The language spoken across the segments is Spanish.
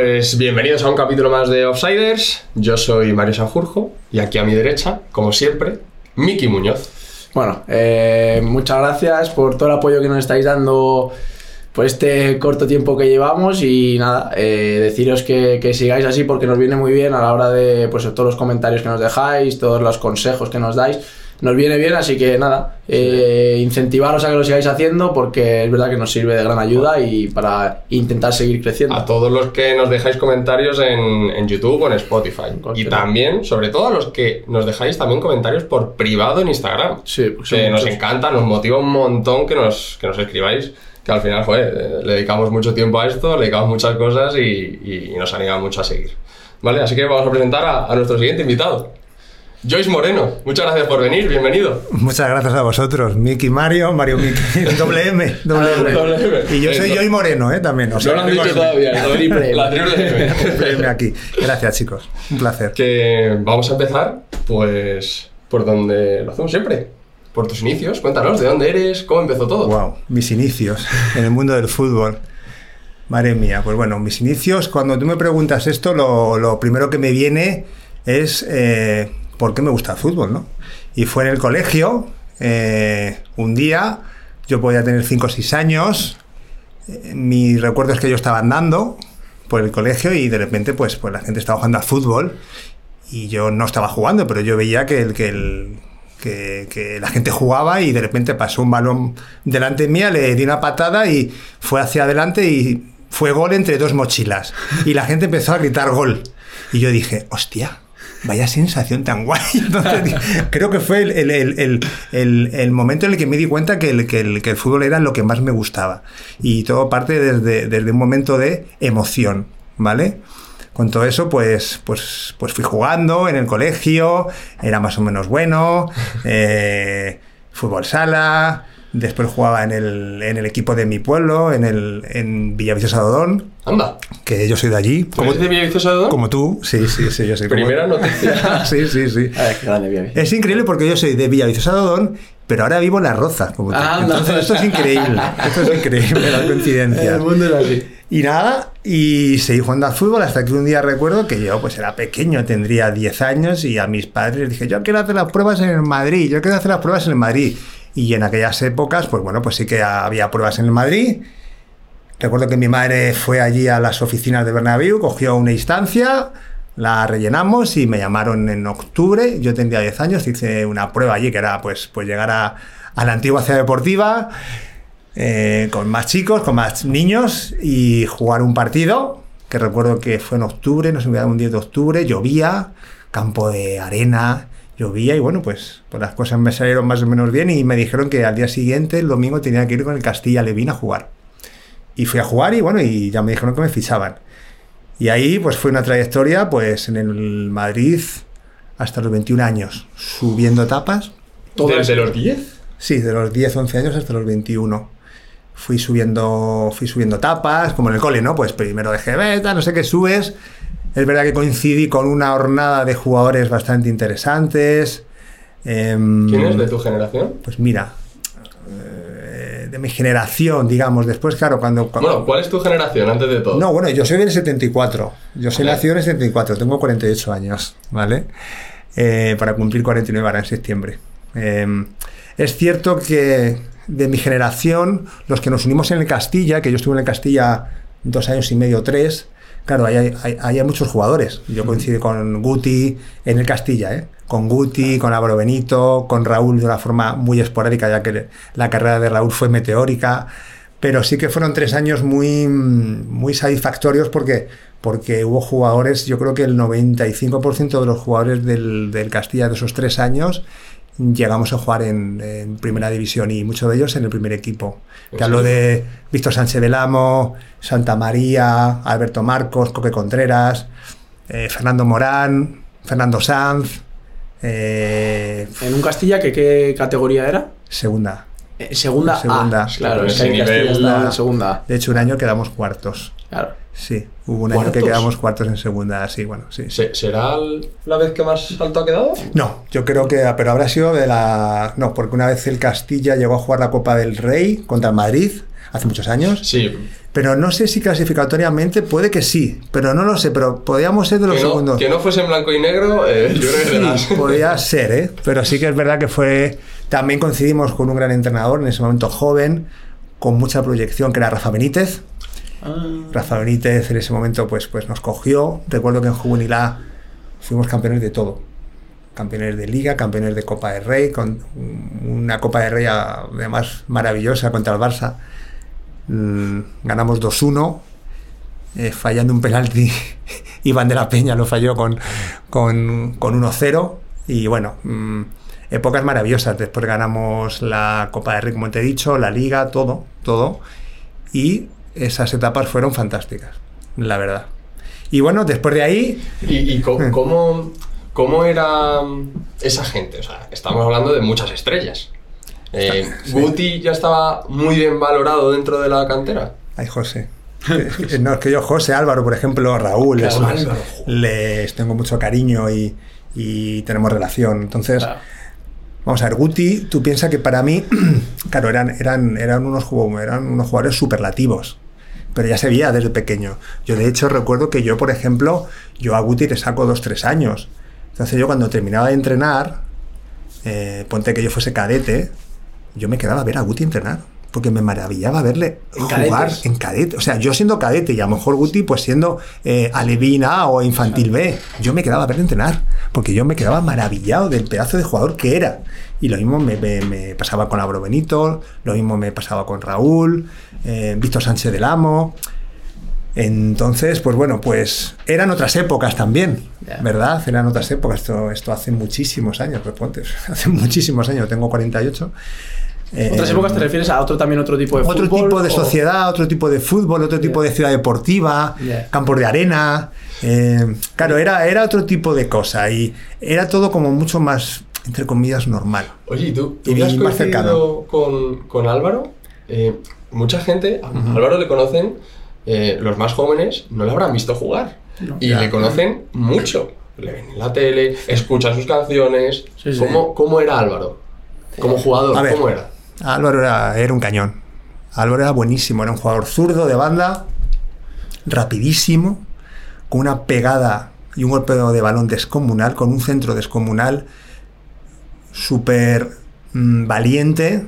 Pues bienvenidos a un capítulo más de Offsiders. Yo soy Mario Sanjurjo y aquí a mi derecha, como siempre, Miki Muñoz. Bueno, eh, muchas gracias por todo el apoyo que nos estáis dando por este corto tiempo que llevamos y nada, eh, deciros que, que sigáis así porque nos viene muy bien a la hora de pues, todos los comentarios que nos dejáis, todos los consejos que nos dais nos viene bien, así que nada, eh, incentivaros a que lo sigáis haciendo porque es verdad que nos sirve de gran ayuda y para intentar seguir creciendo. A todos los que nos dejáis comentarios en, en YouTube o en Spotify. Y también, sobre todo a los que nos dejáis también comentarios por privado en Instagram. Sí, que nos encanta, nos motiva un montón que nos, que nos escribáis. Que al final, joder, eh, le dedicamos mucho tiempo a esto, le dedicamos muchas cosas y, y, nos anima mucho a seguir. ¿Vale? Así que vamos a presentar a, a nuestro siguiente invitado. Joyce Moreno, muchas gracias por venir, bienvenido. Muchas gracias a vosotros. Miki Mario, Mario Miki, doble M, doble M. doble Y yo soy Joy Moreno, ¿eh? También. O sea, no lo han dicho todavía, la triple, la triple M. aquí. Gracias, chicos. Un placer. Que vamos a empezar, pues, por donde lo hacemos siempre. Por tus inicios, cuéntanos, ¿de dónde eres? ¿Cómo empezó todo? Wow, mis inicios en el mundo del fútbol. Madre mía, pues bueno, mis inicios, cuando tú me preguntas esto, lo, lo primero que me viene es eh, por qué me gusta el fútbol, ¿no? Y fue en el colegio, eh, un día, yo podía tener 5 o 6 años, eh, mi recuerdo es que yo estaba andando por el colegio y de repente pues, pues la gente estaba jugando al fútbol y yo no estaba jugando, pero yo veía que, el, que, el, que, la gente jugaba y de repente pasó un balón delante mía, le di una patada y fue hacia adelante y fue gol entre dos mochilas. Y la gente empezó a gritar gol. Y yo dije, hostia, vaya sensación tan guay. Entonces, creo que fue el, el, el, el, momento en el que me di cuenta que el, que, que el fútbol era lo que más me gustaba. Y todo parte desde, desde un momento de emoción, ¿vale? Con todo eso, pues, pues, pues fui jugando en el colegio, era más o menos bueno, eh, fútbol sala, Después jugaba en el, en el equipo de mi pueblo, en, el, en Villaviciosa Dodón. Anda. Que yo soy de allí. ¿Cómo de Villaviciosa Dodón? Como tú, sí, sí, sí, yo soy. Primera como... noticia. sí, sí, sí. A ver, grande Es increíble porque yo soy de Villaviciosa Dodón, pero ahora vivo en La Roza. Como tú. Ah, Entonces, no. esto es increíble. Esto es increíble, las coincidencias. El mundo es así. Y nada, y seguí jugando al fútbol hasta que un día recuerdo que yo pues era pequeño, tendría 10 años y a mis padres les dije, yo quiero hacer las pruebas en el Madrid, yo quiero hacer las pruebas en el Madrid. Y en aquellas épocas, pues bueno, pues sí que había pruebas en Madrid. Recuerdo que mi madre fue allí a las oficinas de Bernabéu, cogió una instancia, la rellenamos y me llamaron en octubre. Yo tendría 10 años, hice una prueba allí que era pues, pues llegar a, la antigua ciudad deportiva eh, con más chicos, con más niños y jugar un partido. Que recuerdo que fue en octubre, no sé, me un 10 de octubre, llovía, campo de arena, llovía y bueno, pues, pues, las cosas me salieron más o menos bien y me dijeron que al día siguiente, el domingo, tenía que ir con el Castilla Levín a jugar. Y fui a jugar y bueno, y ya me dijeron que me fichaban. Y ahí pues fue una trayectoria pues en el Madrid hasta los 21 años, subiendo etapas. ¿Desde los 10? Sí, de los 10, 11 años hasta los 21. Fui subiendo, fui subiendo etapas, como en el cole, ¿no? Pues primero de beta, no sé qué subes, es verdad que coincidí con una hornada de jugadores bastante interesantes. Eh, ¿Quién es de tu generación? Pues mira, eh, de mi generación, digamos. Después, claro, cuando, cuando, Bueno, ¿cuál es tu generación antes de todo? No, bueno, yo soy del 74. Yo soy nacido en el 74, tengo 48 años, ¿vale? Eh, para cumplir 49 ahora en septiembre. Eh, es cierto que de mi generación, los que nos unimos en el Castilla, que yo estuve en el Castilla dos años y medio, tres, claro, ahí hay, hay, hay, muchos jugadores. Yo coincidí con Guti en el Castilla, ¿eh? con Guti, con Álvaro Benito, con Raúl de una forma muy esporádica, ya que la carrera de Raúl fue meteórica. Pero sí que fueron tres años muy, muy satisfactorios porque, porque hubo jugadores, yo creo que el 95% de los jugadores del, del Castilla de esos tres años llegamos a jugar en, en, primera división y muchos de ellos en el primer equipo. Que hablo de Víctor Sánchez del Amo, Santa María, Alberto Marcos, Coque Contreras, eh, Fernando Morán, Fernando Sanz. Eh, ¿En un Castilla que qué categoría era? Segunda. Eh, segunda, segunda. A. Claro, es que Castilla en segunda. De hecho, un año quedamos cuartos. Claro. Sí, hubo un año que quedamos cuartos en segunda, sí, bueno, sí. ¿Será la vez que más alto ha quedado? No, yo creo que, pero habrá sido de la... No, porque una vez el Castilla llegó a jugar la Copa del Rey contra el Madrid, hace muchos años. Sí. pero no sé si clasificatoriamente puede que sí, pero no lo sé, pero podríamos ser de los que no, segundos. Que no fuese en blanco y negro, eh, yo creo que las- Podría ser, ¿eh? Pero sí que es verdad que fue. También coincidimos con un gran entrenador, en ese momento joven, con mucha proyección, que era Rafa Benítez. Rafa Benítez en ese momento pues, pues nos cogió. Recuerdo que en Juvenil A fuimos campeones de todo. Campeones de Liga, campeones de Copa de Rey, con una Copa de Rey además maravillosa contra el Barça. Mm, ganamos 2-1, eh, fallando un penalti. Iván de la Peña lo falló con, con, con 1-0. Y bueno, mm, épocas maravillosas. Después ganamos la Copa de Rey, como te he dicho, la Liga, todo, todo. Y esas etapas fueron fantásticas, la verdad. Y bueno, después de ahí, ¿Y, y co- cómo, cómo era esa gente? O sea, estamos hablando de muchas estrellas. Eh, Sí. Guti ya estaba muy bien valorado dentro de la cantera. ay José. No, es que yo, José, Álvaro, por ejemplo, Raúl, les, Claro, les- Álvaro. les tengo mucho cariño y, y tenemos relación. Entonces, Claro. Vamos a ver, Guti, tú piensas que para mí, claro, eran, eran, eran, unos, eran unos jugadores superlativos, pero ya se veía desde pequeño. Yo de hecho recuerdo que yo, por ejemplo, yo a Guti le saco dos, tres años. Entonces yo cuando terminaba de entrenar, eh, ponte que yo fuese cadete, yo me quedaba a ver a Guti entrenar. Porque me maravillaba verle ¿En jugar cadetes? en cadete. O sea, yo siendo cadete y a lo mejor Guti pues siendo eh, Alevín A o Infantil B, yo me quedaba a verle entrenar. Porque yo me quedaba maravillado del pedazo de jugador que era. Y lo mismo me, me- me pasaba con Álvaro Benito, lo mismo me pasaba con Raúl, eh, Víctor Sánchez del Amo. Entonces, pues bueno, pues eran otras épocas también. ¿verdad? Eran otras épocas. Esto, esto hace muchísimos años, pues ponte, hace muchísimos años, tengo 48. ¿Otras Eh, épocas te refieres a otro también otro tipo de otro fútbol? tipo de o- sociedad, otro tipo de fútbol, otro tipo de ciudad deportiva, Yeah. campos de arena. eh, claro, era, era otro tipo de cosa y era todo como mucho más, entre comillas, normal. Oye, ¿y tú, tú Y has más coincidido con, con Álvaro? Eh, mucha gente, a Álvaro le conocen, eh, los más jóvenes no le habrán visto jugar. y Ya. le conocen mucho. Le ven en la tele, escuchan sus canciones. Sí, sí. ¿Cómo, cómo era Álvaro? Como jugador, A ver. ¿cómo era? Álvaro era, era un cañón. Álvaro era buenísimo, era un jugador zurdo de banda, rapidísimo, con una pegada y un golpe de balón descomunal, con un centro descomunal, súper mm, valiente,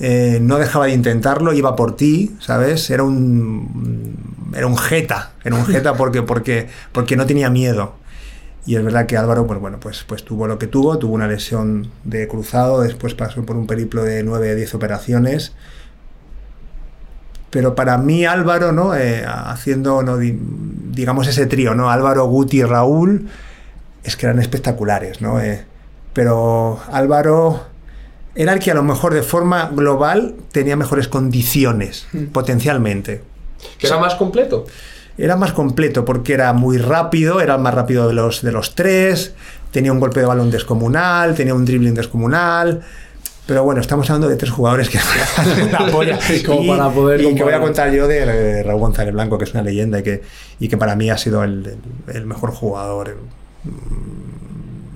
eh, no dejaba de intentarlo, iba por ti, ¿sabes? Era un, era un jeta, era un jeta porque, porque, porque no tenía miedo. Y es verdad que Álvaro, pues bueno, pues, pues tuvo lo que tuvo, tuvo una lesión de cruzado, después pasó por un periplo de 9 10 operaciones. Pero para mí Álvaro, ¿no? Eh, haciendo, ¿no? Di- digamos, ese trío, ¿no? Álvaro, Guti y Raúl, es que eran espectaculares, ¿no? Eh, pero Álvaro era el que a lo mejor de forma global tenía mejores condiciones, potencialmente. Que era más completo. Era más completo porque era muy rápido, era el más rápido de los, de los tres, tenía un golpe de balón descomunal, tenía un dribbling descomunal. Pero bueno, estamos hablando de tres jugadores que la polla. Como para poder y que voy a contar yo de, eh, Raúl González Blanco, que es una leyenda y que, y que para mí ha sido el, el- mejor jugador mm,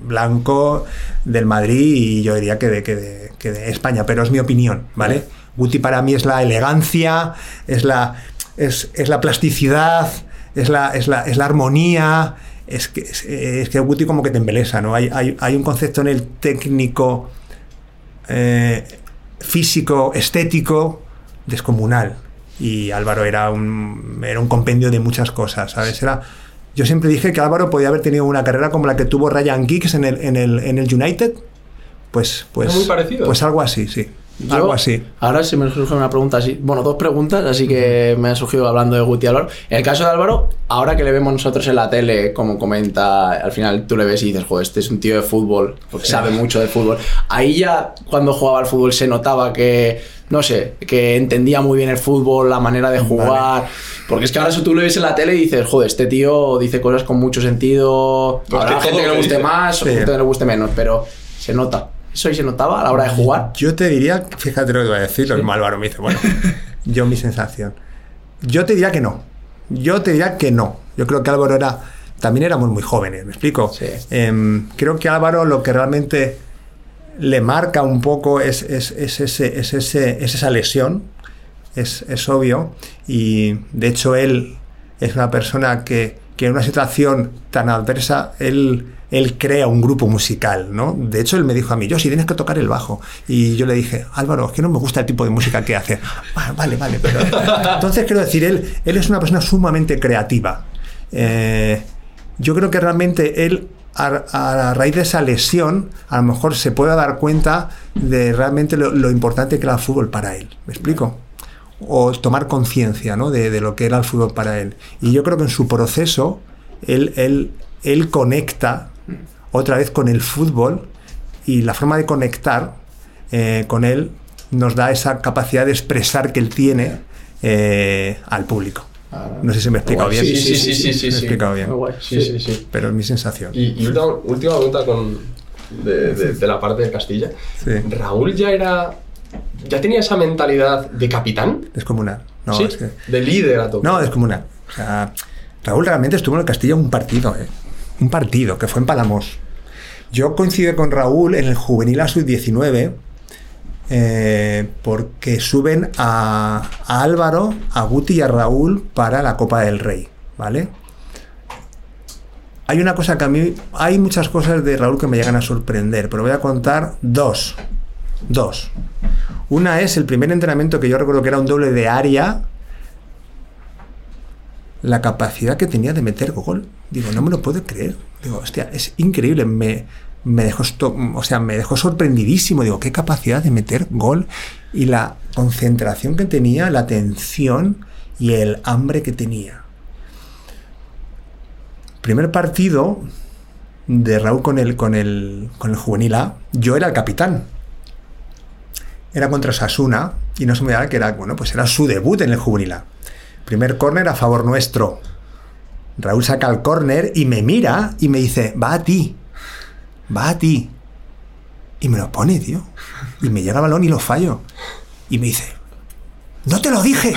blanco del Madrid y yo diría que de, que de- que de España, pero es mi opinión, ¿vale? Guti para mí es la elegancia, es la, es, es la plasticidad, es la, es la, es la armonía, es que, es, es que Guti como que te embelesa, ¿no? Hay, hay, hay un concepto en el técnico, eh, físico, estético, descomunal. Y Álvaro era un, era un compendio de muchas cosas, ¿sabes? Era, yo siempre dije que Álvaro podía haber tenido una carrera como la que tuvo Ryan Giggs en el, en el, en el United. Pues, pues, Era muy parecido. pues algo así, sí. Yo- algo así. Ahora se me surge una pregunta así. Bueno, dos preguntas, así que me han surgido hablando de Guti y Álvaro. En el caso de Álvaro, ahora que le vemos nosotros en la tele, como comenta, al final tú le ves y dices, joder, este es un tío de fútbol, porque Sí. sabe mucho de fútbol. Ahí ya, cuando jugaba al fútbol, se notaba que, no sé, que entendía muy bien el fútbol, la manera de jugar. Porque es que ahora eso tú le ves en la tele y dices, joder, este tío dice cosas con mucho sentido. Pues Habrá que gente que lo le guste dice. más o Sí. gente que le guste menos, pero se nota. Eso ahí se notaba a la hora de jugar. Yo te diría, fíjate lo que voy a decir, lo mismo Álvaro me dice, bueno, yo mi sensación. Yo te diría que no. Yo te diría que no. Yo creo que Álvaro era, también éramos muy jóvenes, ¿me explico? Sí. Em, creo que Álvaro lo que realmente le marca un poco es, es, es ese, es, ese, es esa lesión. es, es obvio. Y de hecho él es una persona que, que en una situación tan adversa, él, él crea un grupo musical, ¿no? De hecho, él me dijo a mí, yo si tienes que tocar el bajo. Y yo le dije, Álvaro, es que no me gusta el tipo de música que hace. "Ah, vale, vale. Entonces, quiero decir, él, él es una persona sumamente creativa. Eh, yo creo que realmente él, a, raíz de esa lesión, a lo mejor se puede dar cuenta de realmente lo, lo importante que era el fútbol para él. ¿Me explico? o tomar conciencia ¿no? de, de, lo que era el fútbol para él. Y yo creo que en su proceso él, él, él conecta otra vez con el fútbol y la forma de conectar eh, con él nos da esa capacidad de expresar que él tiene eh, al público. No sé si me he explicado bien. Sí, sí, sí, sí, sí, Me he explicado bien. Muy guay. Sí, sí, sí. Pero es mi sensación. Y, última, pregunta con, de, la parte de Castilla. ¿Raúl ya era. ya tenía esa mentalidad de capitán? Descomunal. No, ¿Sí? es que- De líder a tope. No, descomunal. O sea, Raúl realmente estuvo en el Castilla un partido, ¿eh? Un partido, que fue en Palamos. Yo coincido con Raúl en el juvenil a sub-19 eh, porque suben a, Álvaro, a Guti y a Raúl para la Copa del Rey, ¿vale? Hay una cosa que a mí... Hay muchas cosas de Raúl que me llegan a sorprender, pero voy a contar dos. Dos. Una es el primer entrenamiento que yo recuerdo que era un doble de área, la capacidad que tenía de meter gol. Digo, no me lo puedo creer. Digo, hostia, es increíble. Me, me dejó o sea, me dejó sorprendidísimo. Digo, qué capacidad de meter gol y la concentración que tenía, la atención y el hambre que tenía. Primer partido de Raúl con el, con el, con el juvenil A, yo era el capitán. Era contra Sasuna y no se me daba que era, bueno, pues era su debut en el juvenil A. Primer córner a favor nuestro. Raúl saca el córner y me mira y me dice, va a ti, va a ti. Y me lo pone, tío. Y me llega el balón y lo fallo. Y me dice, no te lo dije.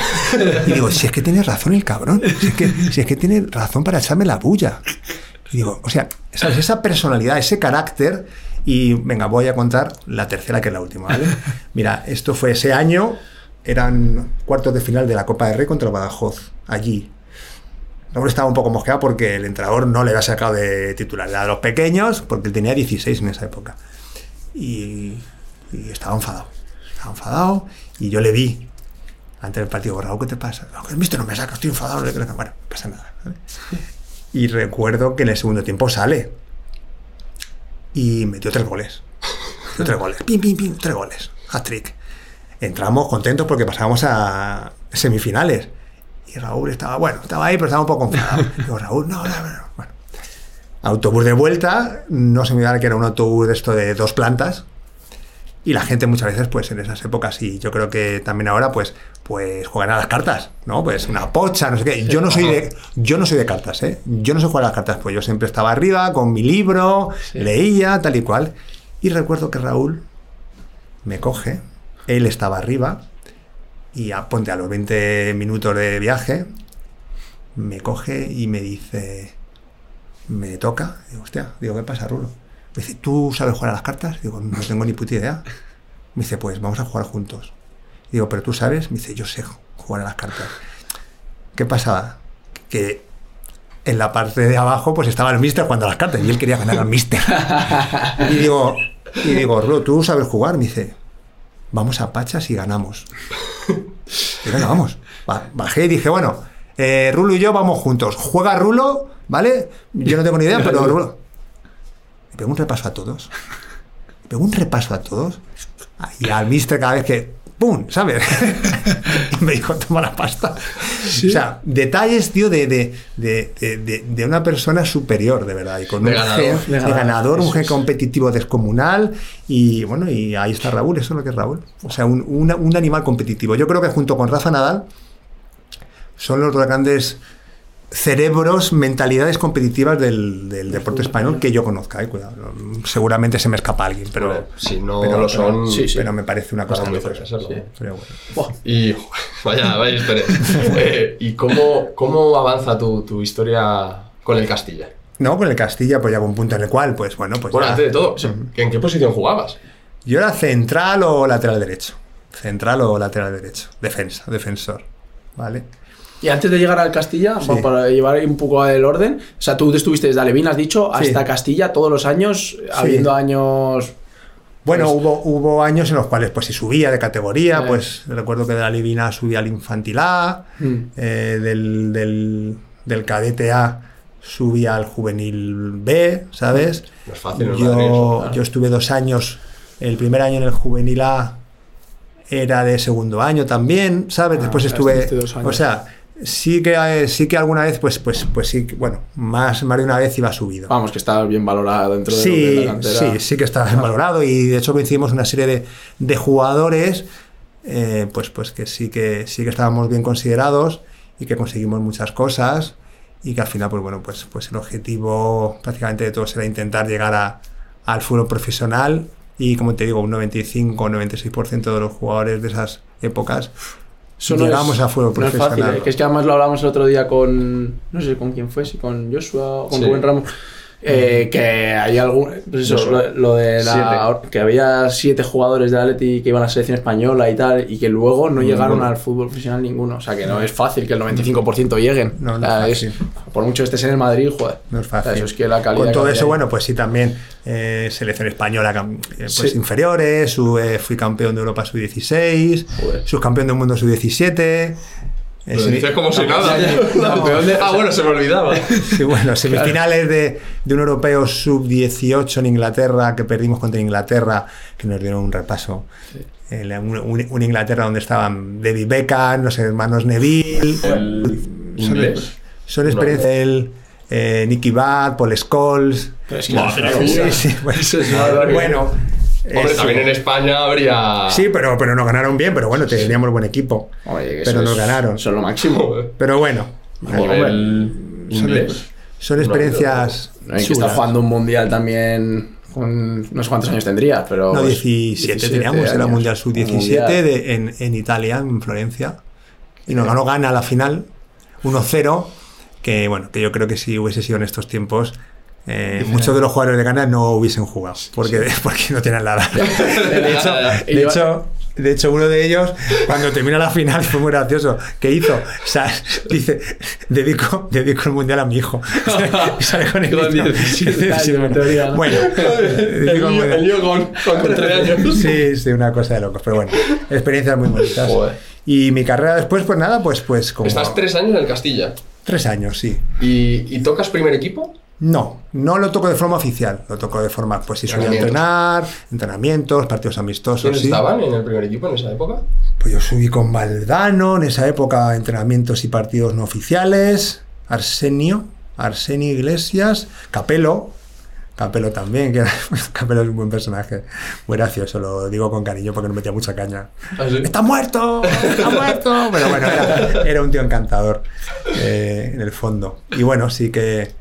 Y digo, si es que tiene razón el cabrón. Si es que, tiene razón para echarme la bulla. Y digo, o sea, esa personalidad, ese carácter. Y venga, voy a contar la tercera, que es la última, ¿vale? Mira, esto fue ese año, eran cuartos de final de la Copa de Rey contra el Badajoz, allí. Raúl estaba un poco mosqueado porque el entrenador no le había sacado de titular. Era de los pequeños, porque él tenía 16 en esa época. Y, estaba enfadado. Estaba enfadado y yo le vi antes del partido. Raúl, ¿qué te pasa? No, mister no me saca, estoy enfadado. no sé qué". Bueno, no pasa nada. Y recuerdo que en el segundo tiempo sale y metió tres goles. Metió tres goles. Pim, pim, pim, tres goles. Hat-trick. Entramos contentos porque pasábamos a semifinales. Y Raúl estaba, bueno, estaba ahí, pero estaba un poco enfadado. Digo, Raúl, no, no, no. no". Bueno. Autobús de vuelta, no se me da que era un autobús de esto de dos plantas. Y la gente muchas veces, pues en esas épocas, y yo creo que también ahora, pues, pues juegan a las cartas, ¿no? Pues una pocha, no sé qué. Yo no soy de, yo no soy de cartas, ¿eh? Yo no sé jugar a las cartas, pues yo siempre estaba arriba con mi libro, leía, tal y cual. Y recuerdo que Raúl me coge, él estaba arriba, y a, ponte a los 20 minutos de viaje, me coge y me dice, me toca, digo, hostia, digo, ¿qué pasa, Rulo? Me dice, ¿tú sabes jugar a las cartas? Digo, no tengo ni puta idea. Me dice, pues vamos a jugar juntos. Digo, ¿pero tú sabes? Me dice, yo sé jugar a las cartas. ¿Qué pasaba? Que en la parte de abajo pues estaba el mister jugando a las cartas y él quería ganar al mister. Y digo, y digo, Rulo, ¿tú sabes jugar? Me dice, vamos a Pachas y ganamos. Y venga, vamos. Ba- Bajé y dije, bueno, eh, Rulo y yo vamos juntos. Juega Rulo, ¿vale? Yo no tengo ni idea, pero Rulo. Le pego un repaso a todos. Le pego un repaso a todos. Y al mister cada vez que. ¡Pum! ¿Sabes? y me dijo, toma la pasta. O sea, detalles, tío, de, de, de, de- una persona superior, de verdad. Y con De un ganador. gen- ganador, ganador, un gen es. competitivo descomunal. Y bueno, y ahí está Raúl, eso es lo que es Raúl. O sea, un, un animal competitivo. Yo creo que junto con Rafa Nadal son los dos grandes cerebros, mentalidades competitivas del, del deporte español que yo conozca. eh, cuidado, seguramente se me escapa alguien, pero, si no pero- lo pero- son. sí, sí. pero me parece una cosa Para muy. Pero bueno. Buah. Y vaya, vaya historia. Eh, ¿Y cómo, cómo avanza tu, tu historia con el Castilla? No, con el Castilla, pues llegó un punto en el cual, pues bueno, pues Bueno, ya- antes de todo, ¿en qué posición jugabas? yo era central o lateral derecho. central o lateral derecho. Defensa, defensor. ¿Vale? Y antes de llegar al Castilla, Sí. para llevar un poco el orden, o sea, tú estuviste desde Alevín, has dicho, Sí. hasta Castilla todos los años, habiendo años... Bueno, Pues- hubo, hubo años en los cuales pues si subía de categoría, Eh. pues recuerdo que de la Livina subía al Infantil A, Mm. eh, del, del, del cadete A subía al juvenil B, ¿sabes? No es fácil, yo, Madrid eso, claro. yo estuve dos años, el primer año en el juvenil A era de segundo año también, ¿sabes? Ah, Después estuve, estuviste dos años. o sea, sí que, eh, sí que alguna vez, pues, pues, pues sí, bueno, más, más de una vez iba subido. Vamos, que está bien valorado dentro de lo Sí, la cantera. sí, sí que está bien valorado y de hecho coincidimos una serie de, de jugadores eh, pues, pues que sí que sí que estábamos bien considerados y que conseguimos muchas cosas y que al final pues bueno pues, pues el objetivo prácticamente de todos era intentar llegar a, al fútbol profesional y como te digo un 95 o 96% de los jugadores de esas épocas Eso no llegamos es- a fútbol no es fácil, profesional. ¿eh? que es que además lo hablamos el otro día con, no sé con quién fue, si con Joshua o con Sí. Rubén Ramos, eh, que hay algún, pues eso, lo, lo de la, que había siete jugadores de Atleti que iban a la selección española y tal, y que luego no llegaron al fútbol profesional ninguno, o sea que no es fácil que el 95% lleguen, No, no es por mucho que estés en el Madrid, joder, No es O sea, fácil. eso es que la calidad Con todo eso, hay. bueno, pues sí, también eh, selección española, eh, pues Sí. inferiores, su- eh, fui campeón de Europa sub-16, Joder. subcampeón del mundo sub-17. Lo semi- dices como si No, nada. ya, ya. Campeón de- ah, bueno, se me olvidaba. sí, bueno, semifinales de, de un europeo sub-18 en Inglaterra, que perdimos contra Inglaterra, que nos dieron un repaso. Eh, la- un, un- un Inglaterra donde estaban David Beckham, los hermanos Neville. El inglés. Son experiencias eh, Nicky Butt, Paul Scholes. Pero es que mía. Sí, sí, bueno, Eso es una barbaridad. bueno, Hombre, eso. también en España habría. Sí, pero, pero nos ganaron bien, pero bueno, teníamos buen equipo. Oye, que pero nos es- ganaron. Es lo máximo. Pero bueno, inglés. son experiencias No, y que está jugando un mundial también con no sé cuántos años tendría, pero. No, pues, 17, teníamos, era. Mundial Sub-17 Mundial. de- en, en Italia, en Florencia. Y nos ganó Gana a la final, 1-0, que bueno, que yo creo que si hubiese sido en estos tiempos, eh, muchos de los jugadores de Ghana no hubiesen jugado, porque, porque no tienen la edad. De hecho, de hecho, de hecho, uno de ellos, cuando termina la final, fue muy gracioso. ¿Qué hizo? O sea, dice, dedico, dedico el mundial a mi hijo. Y sale con el niño. 17 años, Sí, en teoría, ¿no? Bueno, El niño, con, con 13 años. Sí, sí, una cosa de locos. Pero bueno, experiencias muy bonitas. Y mi carrera después, pues nada, pues, pues como. Estás tres años en el Castilla. Tres años, sí. ¿Y, y tocas primer equipo? No, no lo toco de forma oficial, lo toco de forma, pues si subí a entrenar, entrenamientos, partidos amistosos. ¿Quiénes sí. estaban en el primer equipo en esa época? Pues yo subí con Valdano, en esa época entrenamientos y partidos no oficiales, Arsenio, Arsenio Iglesias, Capelo, Capelo también, que era- Capelo es un buen personaje, muy gracioso, lo digo con cariño porque no metía mucha caña. ¿Ah, sí? ¡Está muerto! ¡Está muerto! Pero bueno, era, era un tío encantador eh, en el fondo. Y bueno, sí que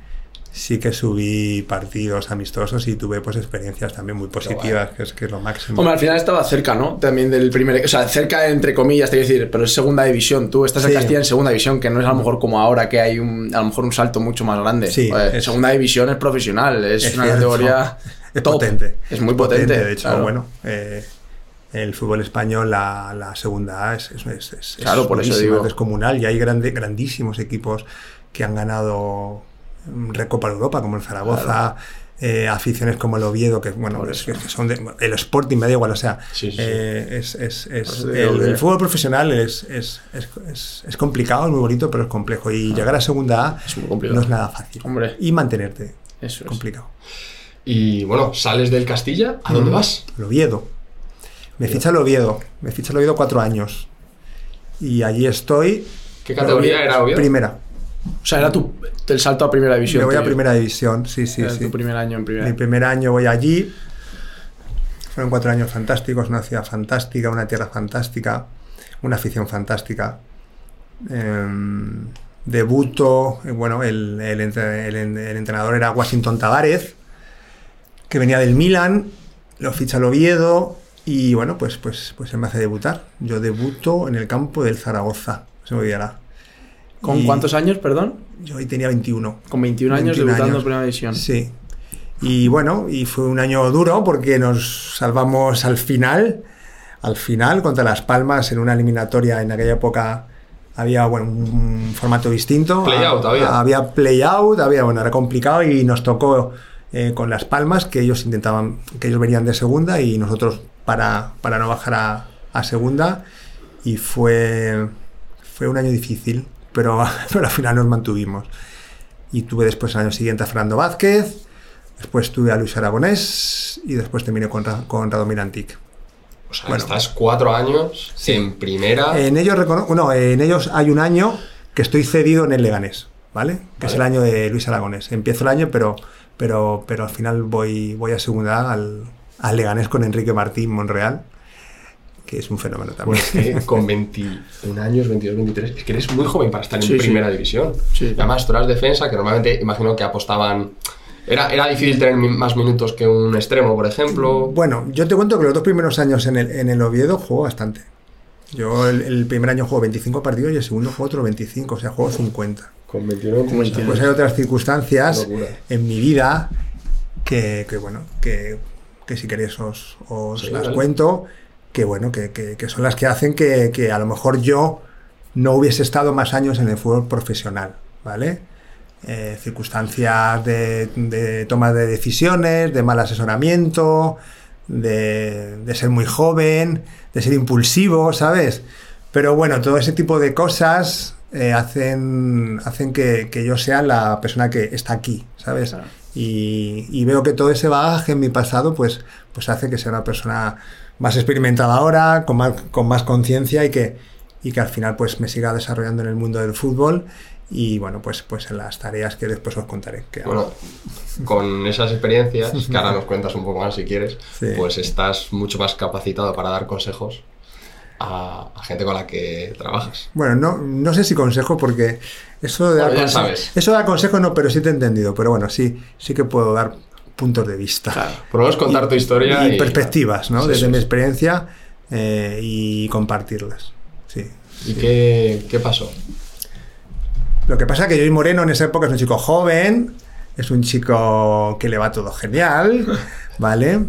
sí que subí partidos amistosos y tuve pues experiencias también muy positivas, que es, que es lo máximo. Hombre, al final estaba cerca, ¿no? También del primer. O sea, cerca entre comillas, te quiero decir, pero es segunda división. Tú estás en Sí. Castilla en segunda división, que no es a lo mejor como ahora que hay un, a lo mejor un salto mucho más grande. Sí, Joder, es- segunda división es profesional, es, Es una categoría. es top. potente. Es muy potente. De hecho, claro. bueno, eh, el fútbol español, la, la segunda A es, es, Claro, por eso digo. es descomunal y hay grande, grandísimos equipos que han ganado Recopa de Europa, como el Zaragoza. eh, aficiones como el Oviedo, que bueno, es que, son de, el Sporting me da igual, o sea, Sí, sí, sí. eh, es, es- el, fútbol profesional es, es, es, es- es complicado, es muy bonito, pero es complejo. Y llegar a segunda A no es nada fácil. Hombre. Y mantenerte, Eso es. complicado. Y bueno, sales del Castilla, ¿a dónde Mm. vas? El Oviedo. Me ficha el Oviedo. Me ficha el Oviedo cuatro años. Y allí estoy. ¿Qué categoría era Oviedo? Primera. O sea, era tu, el salto a primera división. Me voy a primera división, sí, sí, Era sí. tu primer año en primera. Mi primer año voy allí. Fueron cuatro años fantásticos, una ciudad fantástica, una tierra fantástica, una afición fantástica. Em, debuto, eh, bueno, el, el entre- el en- el entrenador era Washington Tavares, que venía del Milan, lo ficha el Oviedo y bueno, pues, pues, pues él me hace debutar. Yo debuto en el campo del Zaragoza, se me olvidará. ¿Con Y cuántos años, perdón? Yo ahí tenía 21. Con 21 años 21 debutando en primera división. Sí. Y bueno, y fue un año duro porque nos salvamos al final, al final contra Las Palmas en una eliminatoria en aquella época había bueno, un formato distinto. Play out había. Había play out, había, bueno, era complicado y nos tocó eh, con Las Palmas que ellos intentaban, que ellos venían de segunda y nosotros para, para no bajar a, a segunda y fue, fue un año difícil, pero, pero al final nos mantuvimos. Y tuve después el año siguiente a Fernando Vázquez, después tuve a Luis Aragonés y después terminé con, Ra- con Radomir Antic. O sea, Bueno. estás cuatro años en primera. En ellos, no, en ellos hay un año que estoy cedido en el Leganés, ¿vale? Que es el Vale. año de Luis Aragonés. Empiezo el año, pero, pero, pero al final voy, voy a segunda al, al Leganés con Enrique Martín Monreal, que es un fenómeno también. Pues es que con 21 años, 22, 23, es que eres muy joven para estar en Sí, sí. primera división. Sí. Además, tú eras defensa, que normalmente imagino que apostaban. Era, era difícil tener más minutos que un extremo, por ejemplo. Bueno, yo te cuento que los dos primeros años en el, en el Oviedo juego bastante. Yo el, el primer año juego 25 partidos y el segundo juego otros 25, o sea, juego 50. Con 21, 22. Pues hay otras circunstancias en mi vida que, que, bueno, que, que si queréis os, os Sí, las dale. cuento, que bueno, que, que- que son las que hacen que, que a lo mejor yo no hubiese estado más años en el fútbol profesional, ¿vale? Eh, circunstancias de, de toma de decisiones, de mal asesoramiento, de, de ser muy joven, de ser impulsivo, ¿sabes? Pero bueno, todo ese tipo de cosas eh, hacen, hacen que, que yo sea la persona que está aquí, ¿sabes? Claro. Y, y veo que todo ese bagaje en mi pasado pues, pues hace que sea una persona más experimentada ahora, con más, con más conciencia y que, y que al final pues me siga desarrollando en el mundo del fútbol y bueno, pues, pues en las tareas que después os contaré. que hago. Bueno, con esas experiencias, que ahora nos cuentas un poco más si quieres, Sí. pues estás mucho más capacitado para dar consejos a, a gente con la que trabajas. Bueno, no, no sé si consejo porque eso de, dar Bueno, sabes. eso de dar consejo no, pero sí te he entendido. Pero bueno, sí, sí que puedo dar puntos de vista. Por lo menos contar tu historia y, y, perspectivas, ¿no? Sí, Desde sí, mi experiencia eh, y compartirlas. Sí. ¿Y qué, qué pasó? Lo que pasa es que Joey Moreno en esa época es un chico joven, es un chico que le va todo genial, ¿vale?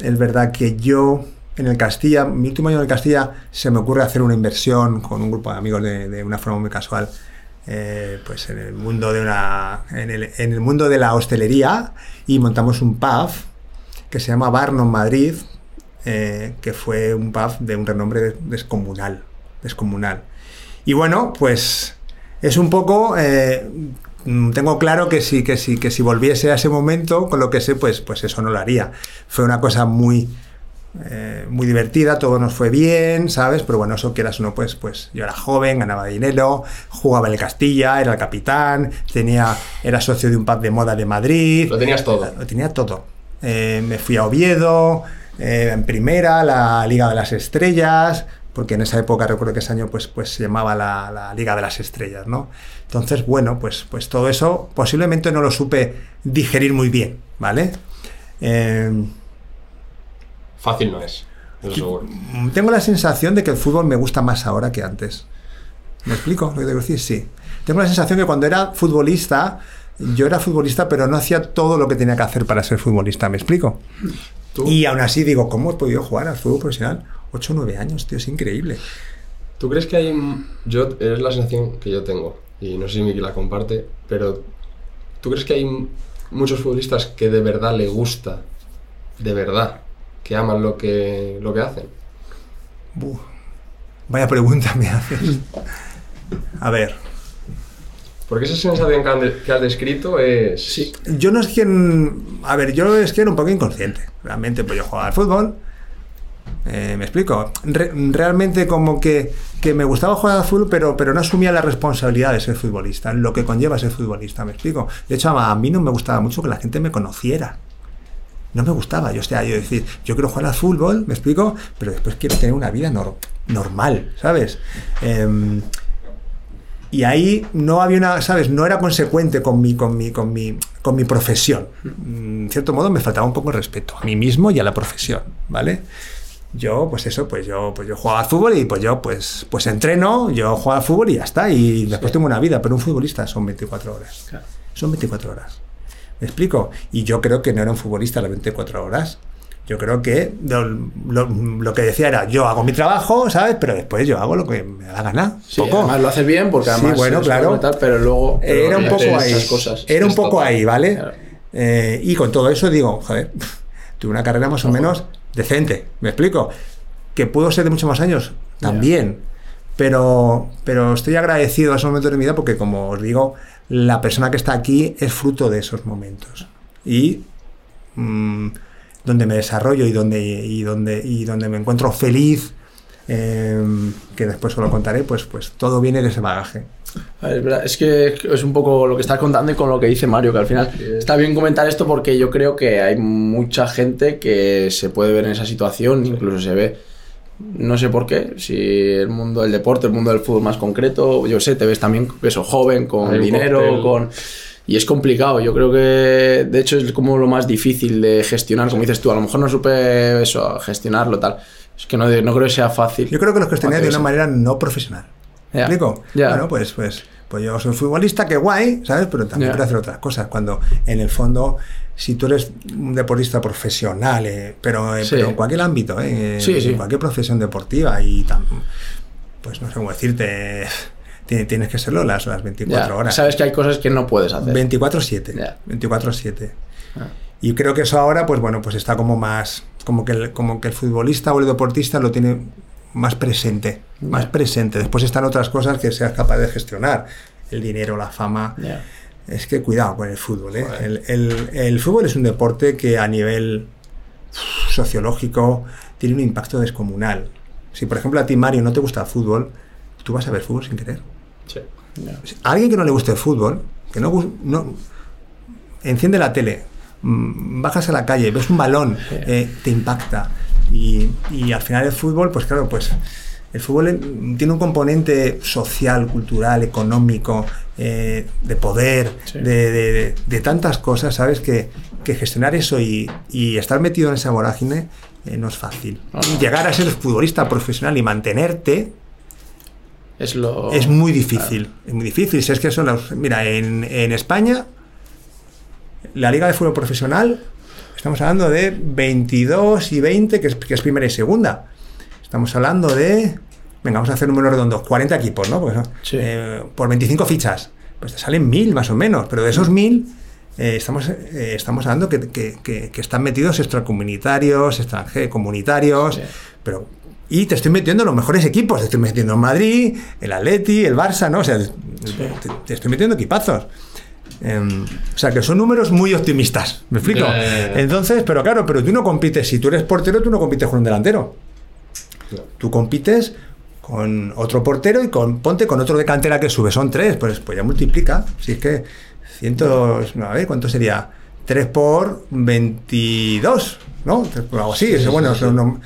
Es verdad que yo en el Castilla, mi último año en el Castilla, se me ocurre hacer una inversión con un grupo de amigos de, de una forma muy casual, eh, pues en el mundo de una, en el, en el mundo de la hostelería y montamos un pub que se llama Barnon Madrid, eh, que fue un pub de un renombre descomunal, descomunal. Y bueno, pues es un poco. eh, tengo claro que si, que, que si volviese a ese momento, con lo que sé, pues, pues eso no lo haría. Fue una cosa muy. Eh, muy divertida, todo nos fue bien, ¿sabes? Pero bueno, eso quieras o no, pues, pues yo era joven, ganaba dinero, jugaba en el Castilla, era el capitán, tenía, era socio de un pub de moda de Madrid. Lo tenías todo. Lo tenía todo. Eh, me fui a Oviedo, eh, en primera, la Liga de las Estrellas, porque en esa época recuerdo que ese año pues, pues se llamaba la, la Liga de las Estrellas, ¿no? Entonces, bueno, pues, pues todo eso posiblemente no lo supe digerir muy bien, ¿vale? Eh, Fácil no es, eso seguro. tengo la sensación de que el fútbol me gusta más ahora que antes. ¿Me explico lo que decir? Sí. Tengo la sensación que cuando era futbolista, yo era futbolista, pero no hacía todo lo que tenía que hacer para ser futbolista. ¿Me explico? ¿Tú, Y aún así digo, ¿cómo he podido jugar al fútbol profesional? 8 o 9 años, tío, es increíble. ¿Tú crees que hay... Yo, es la sensación que yo tengo, y no sé si Miki la comparte, pero ¿tú crees que hay muchos futbolistas que de verdad le gusta, de verdad, que aman lo que, lo que hacen? Buh, vaya pregunta me haces. A ver, Porque esa sensación que, han de- que has descrito es... yo no es quien... A ver, yo es que era un poco inconsciente. Realmente, pues yo jugaba al fútbol. eh, me explico. Re- realmente como que, que me gustaba jugar al fútbol, pero, pero no asumía la responsabilidad de ser futbolista, lo que conlleva ser futbolista, me explico. De hecho, a mí no me gustaba mucho que la gente me conociera. No me gustaba, yo, o sea, yo decir, yo quiero jugar al fútbol, me explico, pero después quiero tener una vida nor- normal, ¿sabes? Em, y ahí no había una, ¿sabes? No era consecuente con mi, con mi, con mi, con mi profesión. Mm, En cierto modo me faltaba un poco el respeto a mí mismo y a la profesión, ¿vale? Yo, pues eso, pues yo, pues yo jugaba al fútbol y pues yo, pues, pues entreno, yo juego al fútbol y ya está. Y después tengo una vida, pero un futbolista son 24 horas. Claro. Son 24 horas. ¿Me explico? Y yo creo que no era un futbolista a las 24 horas. yo creo que lo, lo- lo que decía era, yo hago mi trabajo, ¿sabes? Pero después yo hago lo que me da la gana. Sí, poco. además lo haces bien porque Sí, además bueno, claro. bueno tal, pero luego pero era un poco ahí. cosas. Era un poco total. ahí, ¿vale? Claro. Eh, y con todo eso digo, joder, tuve una carrera más o menos decente, ¿me explico? Que pudo ser de muchos más años, también. Pero, pero estoy agradecido a esos momentos de mi vida porque, como os digo, la persona que está aquí es fruto de esos momentos. Y mm, donde me desarrollo y donde, y donde, y donde me encuentro feliz, eh, que después os lo contaré, pues, pues todo viene de ese bagaje. Es, verdad, es que es un poco lo que estás contando y con lo que dice Mario, que al final está bien comentar esto porque yo creo que hay mucha gente que se puede ver en esa situación, incluso se ve, no sé por qué, si el mundo del deporte, el mundo del fútbol más concreto, yo sé, te ves también eso, joven, con Hay dinero, cóctel. con... Y es complicado, yo creo que de hecho es como lo más difícil de gestionar, como dices tú, a lo mejor no supe eso, gestionarlo tal. Es que no, no creo que sea fácil. Yo creo que los gestioné de una manera no profesional. ¿Me explico? Ya. Bueno, pues, pues, pues yo soy futbolista, qué guay, ¿sabes? Pero también Ya. quiero hacer otras cosas. Cuando en el fondo, si tú eres un deportista profesional, eh, pero, eh, Sí. pero en cualquier ámbito, eh, Sí, en sí. cualquier profesión deportiva y tam- pues no sé cómo decirte, ti- tienes que serlo las, las 24 Ya, horas. Sabes que hay cosas que no puedes hacer. 24-7. Ya. 24-7. Ah. Y creo que eso ahora, pues bueno, pues está como más, como que el, como que el futbolista o el deportista lo tiene más presente, más presente. Después están otras cosas que seas capaz de gestionar, el dinero, la fama. Es que cuidado con el fútbol. ¿eh? El, el- el fútbol es un deporte que a nivel sociológico tiene un impacto descomunal. Si por ejemplo a ti Mario no te gusta el fútbol, tú vas a ver fútbol sin querer. Sí. A alguien que no le guste el fútbol, que no, no enciende la tele, mm, bajas a la calle, ves un balón, eh, te impacta. Y, y al final el fútbol, pues claro, pues el fútbol tiene un componente social, cultural, económico, eh, de poder, Sí. de, de- tantas cosas, ¿sabes? Que, que gestionar eso y, y estar metido en esa vorágine eh, no es fácil. No. llegar a ser futbolista profesional y mantenerte Es lo. es muy difícil, es muy difícil. Si es que son los. Mira, en, en España, la Liga de Fútbol Profesional, estamos hablando de 22 y 20, que es, que es primera y segunda. Estamos hablando de. Venga, vamos a hacer un número redondo, 40 equipos, ¿no? Porque Sí. eh, por 25 fichas. Pues te salen 1000 más o menos, pero de esos 1000. eh, estamos, eh, estamos hablando que, que- que- que están metidos extracomunitarios, extranjeros, comunitarios, Sí. pero y te estoy metiendo en los mejores equipos. Te estoy metiendo en Madrid, el Atleti, el Barça, ¿no? O sea, te, te estoy metiendo equipazos. Em, o sea, que son números muy optimistas. ¿Me explico? Entonces, pero claro, pero tú no compites. Si tú eres portero, tú no compites con un delantero. No. Tú compites con otro portero y con, ponte con otro de cantera que sube. Son tres, pues, pues ya multiplica. Si es que cientos. A ver, ¿cuánto sería? 3 por 22, ¿no? Algo así. Sí, eso, sí, bueno, sí, Mm,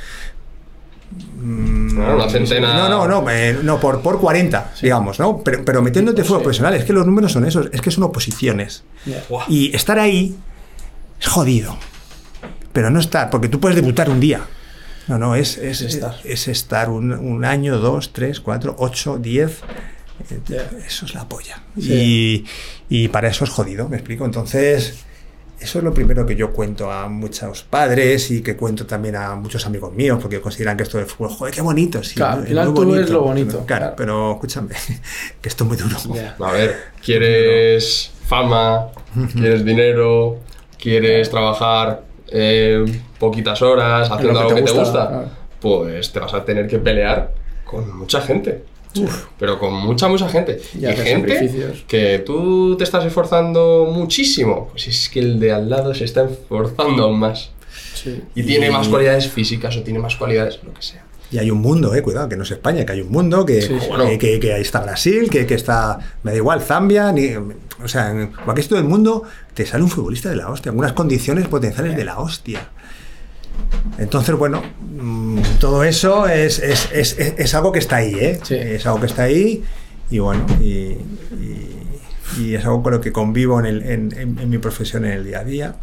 No, una centena. No, no, no, eh, no por, por 40, digamos, ¿no? Pero, pero metiéndote Sí. fútbol profesional, es que los números son esos, es que son oposiciones. Y estar ahí es jodido. Pero no estar, porque tú puedes debutar un día. No, no, es, es, Es estar. es estar un, un año, dos, tres, cuatro, ocho, diez. Eso es la polla. Sí. Y, y para eso es jodido, ¿me explico? Entonces, eso es lo primero que yo cuento a muchos padres y que cuento también a muchos amigos míos, porque consideran que esto del fútbol, joder, qué bonito. Sí, Claro, ¿no? al final muy tú ves lo bonito, Claro, claro. pero escúchame, que esto es muy duro. A ver, ¿quieres fama? ¿Quieres dinero? ¿Quieres trabajar eh, poquitas horas haciendo Lo algo que que te te gusta. Pues te vas a tener que pelear con mucha gente. Pero con mucha, mucha gente. Y Y, gente que tú te estás esforzando muchísimo. Pues es que el de al lado se está esforzando aún más. Sí. Y tiene Y- más cualidades físicas o tiene más cualidades, lo que sea. Y hay un mundo, eh, cuidado, que no es España, que hay un mundo, que, Sí, Bueno. que, que ahí está Brasil, que, que está, me da igual, Zambia, ni, o sea, en cualquier sitio del mundo te sale un futbolista de la hostia, en unas condiciones potenciales de la hostia. Entonces, bueno, mm, todo eso es, es, es, es- algo que está ahí, ¿eh? Sí. Es algo que está ahí y bueno, y, y- y es algo con lo que convivo en, el- en- en- en mi profesión en el día a día.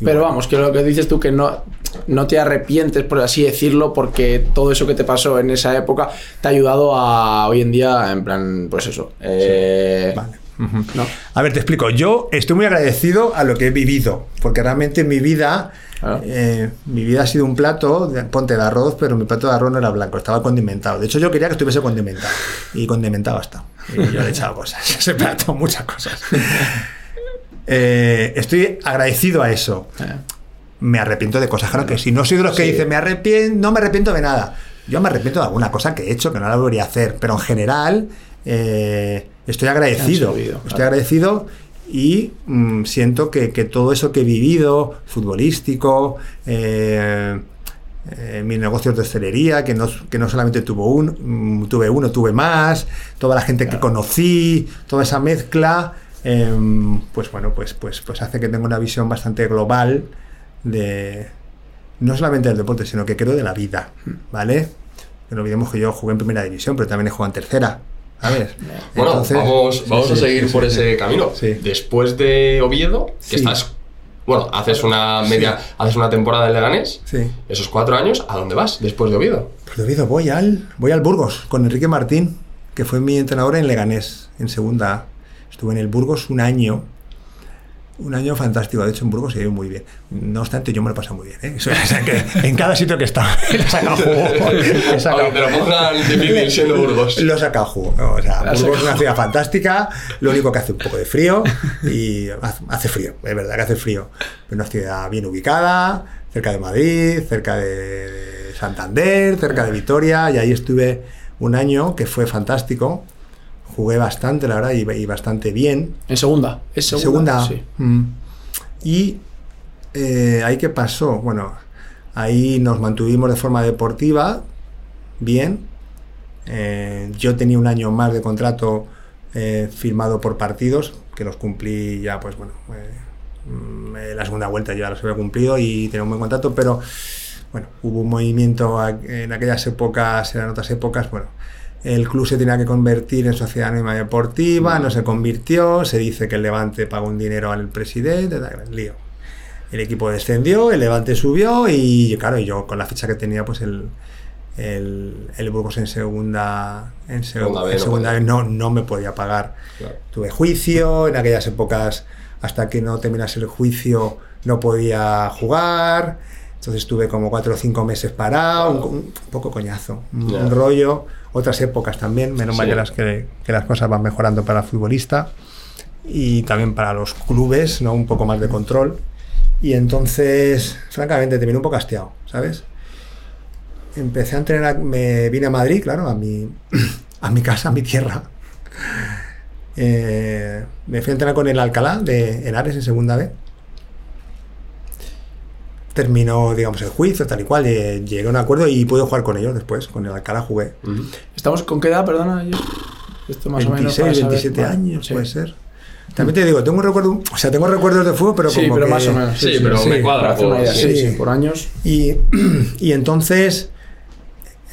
Y Pero bueno, vamos, que lo que dices tú, que no, no te arrepientes, por así decirlo, porque todo eso que te pasó en esa época te ha ayudado a hoy en día, en plan, pues eso. eh, Vale. ¿no? A ver, te explico. Yo estoy muy agradecido a lo que he vivido, porque realmente en mi vida, Eh, mi vida ha sido un plato, de, ponte de arroz, pero mi plato de arroz no era blanco, estaba condimentado. De hecho, yo quería que estuviese condimentado. Y condimentado está. Y yo le he echado cosas. a Ese plato, muchas cosas. Eh, estoy agradecido a eso. Eh, Me arrepiento de cosas. Claro que si no soy de los que Sí. dicen, me arrepiento, no me arrepiento de nada. Yo me arrepiento de alguna cosa que he hecho que no la debería hacer, pero en general eh, estoy agradecido. Estoy claro. agradecido y mm, siento que, que todo eso que he vivido, futbolístico, eh, eh, mis negocios de hostelería, que no, que no solamente tuvo un, mm, tuve uno, tuve más, toda la gente que conocí, toda esa mezcla, em, pues bueno, pues, pues, pues hace que tenga una visión bastante global de no solamente del deporte, sino que creo de la vida, ¿vale? Que no olvidemos que yo jugué en primera división, pero también he jugado en tercera, ¿sabes? Bueno, Entonces- vamos, vamos sí, a seguir sí, por sí, ese camino. Después de Oviedo, que estás. Bueno, haces una media, haces una temporada en Leganés. Sí. Esos cuatro años, ¿a dónde vas después de Oviedo? Pues de Oviedo voy al, voy al Burgos con Enrique Martín, que fue mi entrenador en Leganés, en segunda A. Estuve en el Burgos un año. Un año fantástico, de hecho en Burgos se ido muy bien. No obstante, yo me lo he pasado muy bien. ¿eh? O sea, que en cada sitio que he estado, he sacado jugo. He sacado- Aunque te lo pongan difícil siendo Burgos. Lo he sacado jugo. O sea, Burgos es una ciudad fantástica, lo único que hace un poco de frío y hace- hace frío, es verdad que hace frío. Pero una ciudad bien ubicada, cerca de Madrid, cerca de Santander, cerca de Vitoria, y ahí estuve un año que fue fantástico. Jugué bastante, la verdad, y, y bastante bien. En segunda. ¿Es segunda? Segunda. Sí. Mm. Y eh, ahí qué pasó. Bueno, ahí nos mantuvimos de forma deportiva, bien. Eh, yo tenía un año más de contrato eh, firmado por partidos, que los cumplí ya, pues bueno, mm, la segunda vuelta ya los había cumplido y tenía un buen contrato, pero bueno, hubo un movimiento en aquellas épocas, eran otras épocas, bueno, el club se tenía que convertir en sociedad anónima deportiva, no se convirtió, se dice que el Levante pagó un dinero al presidente, da gran lío. El equipo descendió, el Levante subió y claro, yo con la ficha que tenía, pues el, el, el Burgos en segunda, en, seg- Segunda en no segunda no, no me podía pagar. Claro. Tuve juicio, en aquellas épocas, hasta que no terminase el juicio, no podía jugar. Entonces estuve como cuatro o cinco meses parado, un, un poco coñazo, un rollo. Otras épocas también, menos mal que las, que, que las cosas van mejorando para el futbolista y también para los clubes, ¿no? Un poco más de control. Y entonces, francamente, terminé un poco hastiado, ¿sabes? Empecé a entrenar, me vine a Madrid, claro, a mi, a mi casa, a mi tierra. Eh, me fui a entrenar con el Alcalá de Henares en segunda B. Terminó, digamos, el juicio, tal y cual. eh, llegué a un acuerdo y pude jugar con ellos después. Con el Alcalá jugué. ¿Estamos con qué edad, perdona? yo? Esto más o menos. 26, para saber. 27 Vale, años, sí. puede ser. También te digo, tengo un recuerdo, o sea, tengo recuerdos de fútbol, pero Sí, como pero que- más o menos. Sí, pero me cuadra, Para hacer una idea, sí, sí. sí, por años. Y, y entonces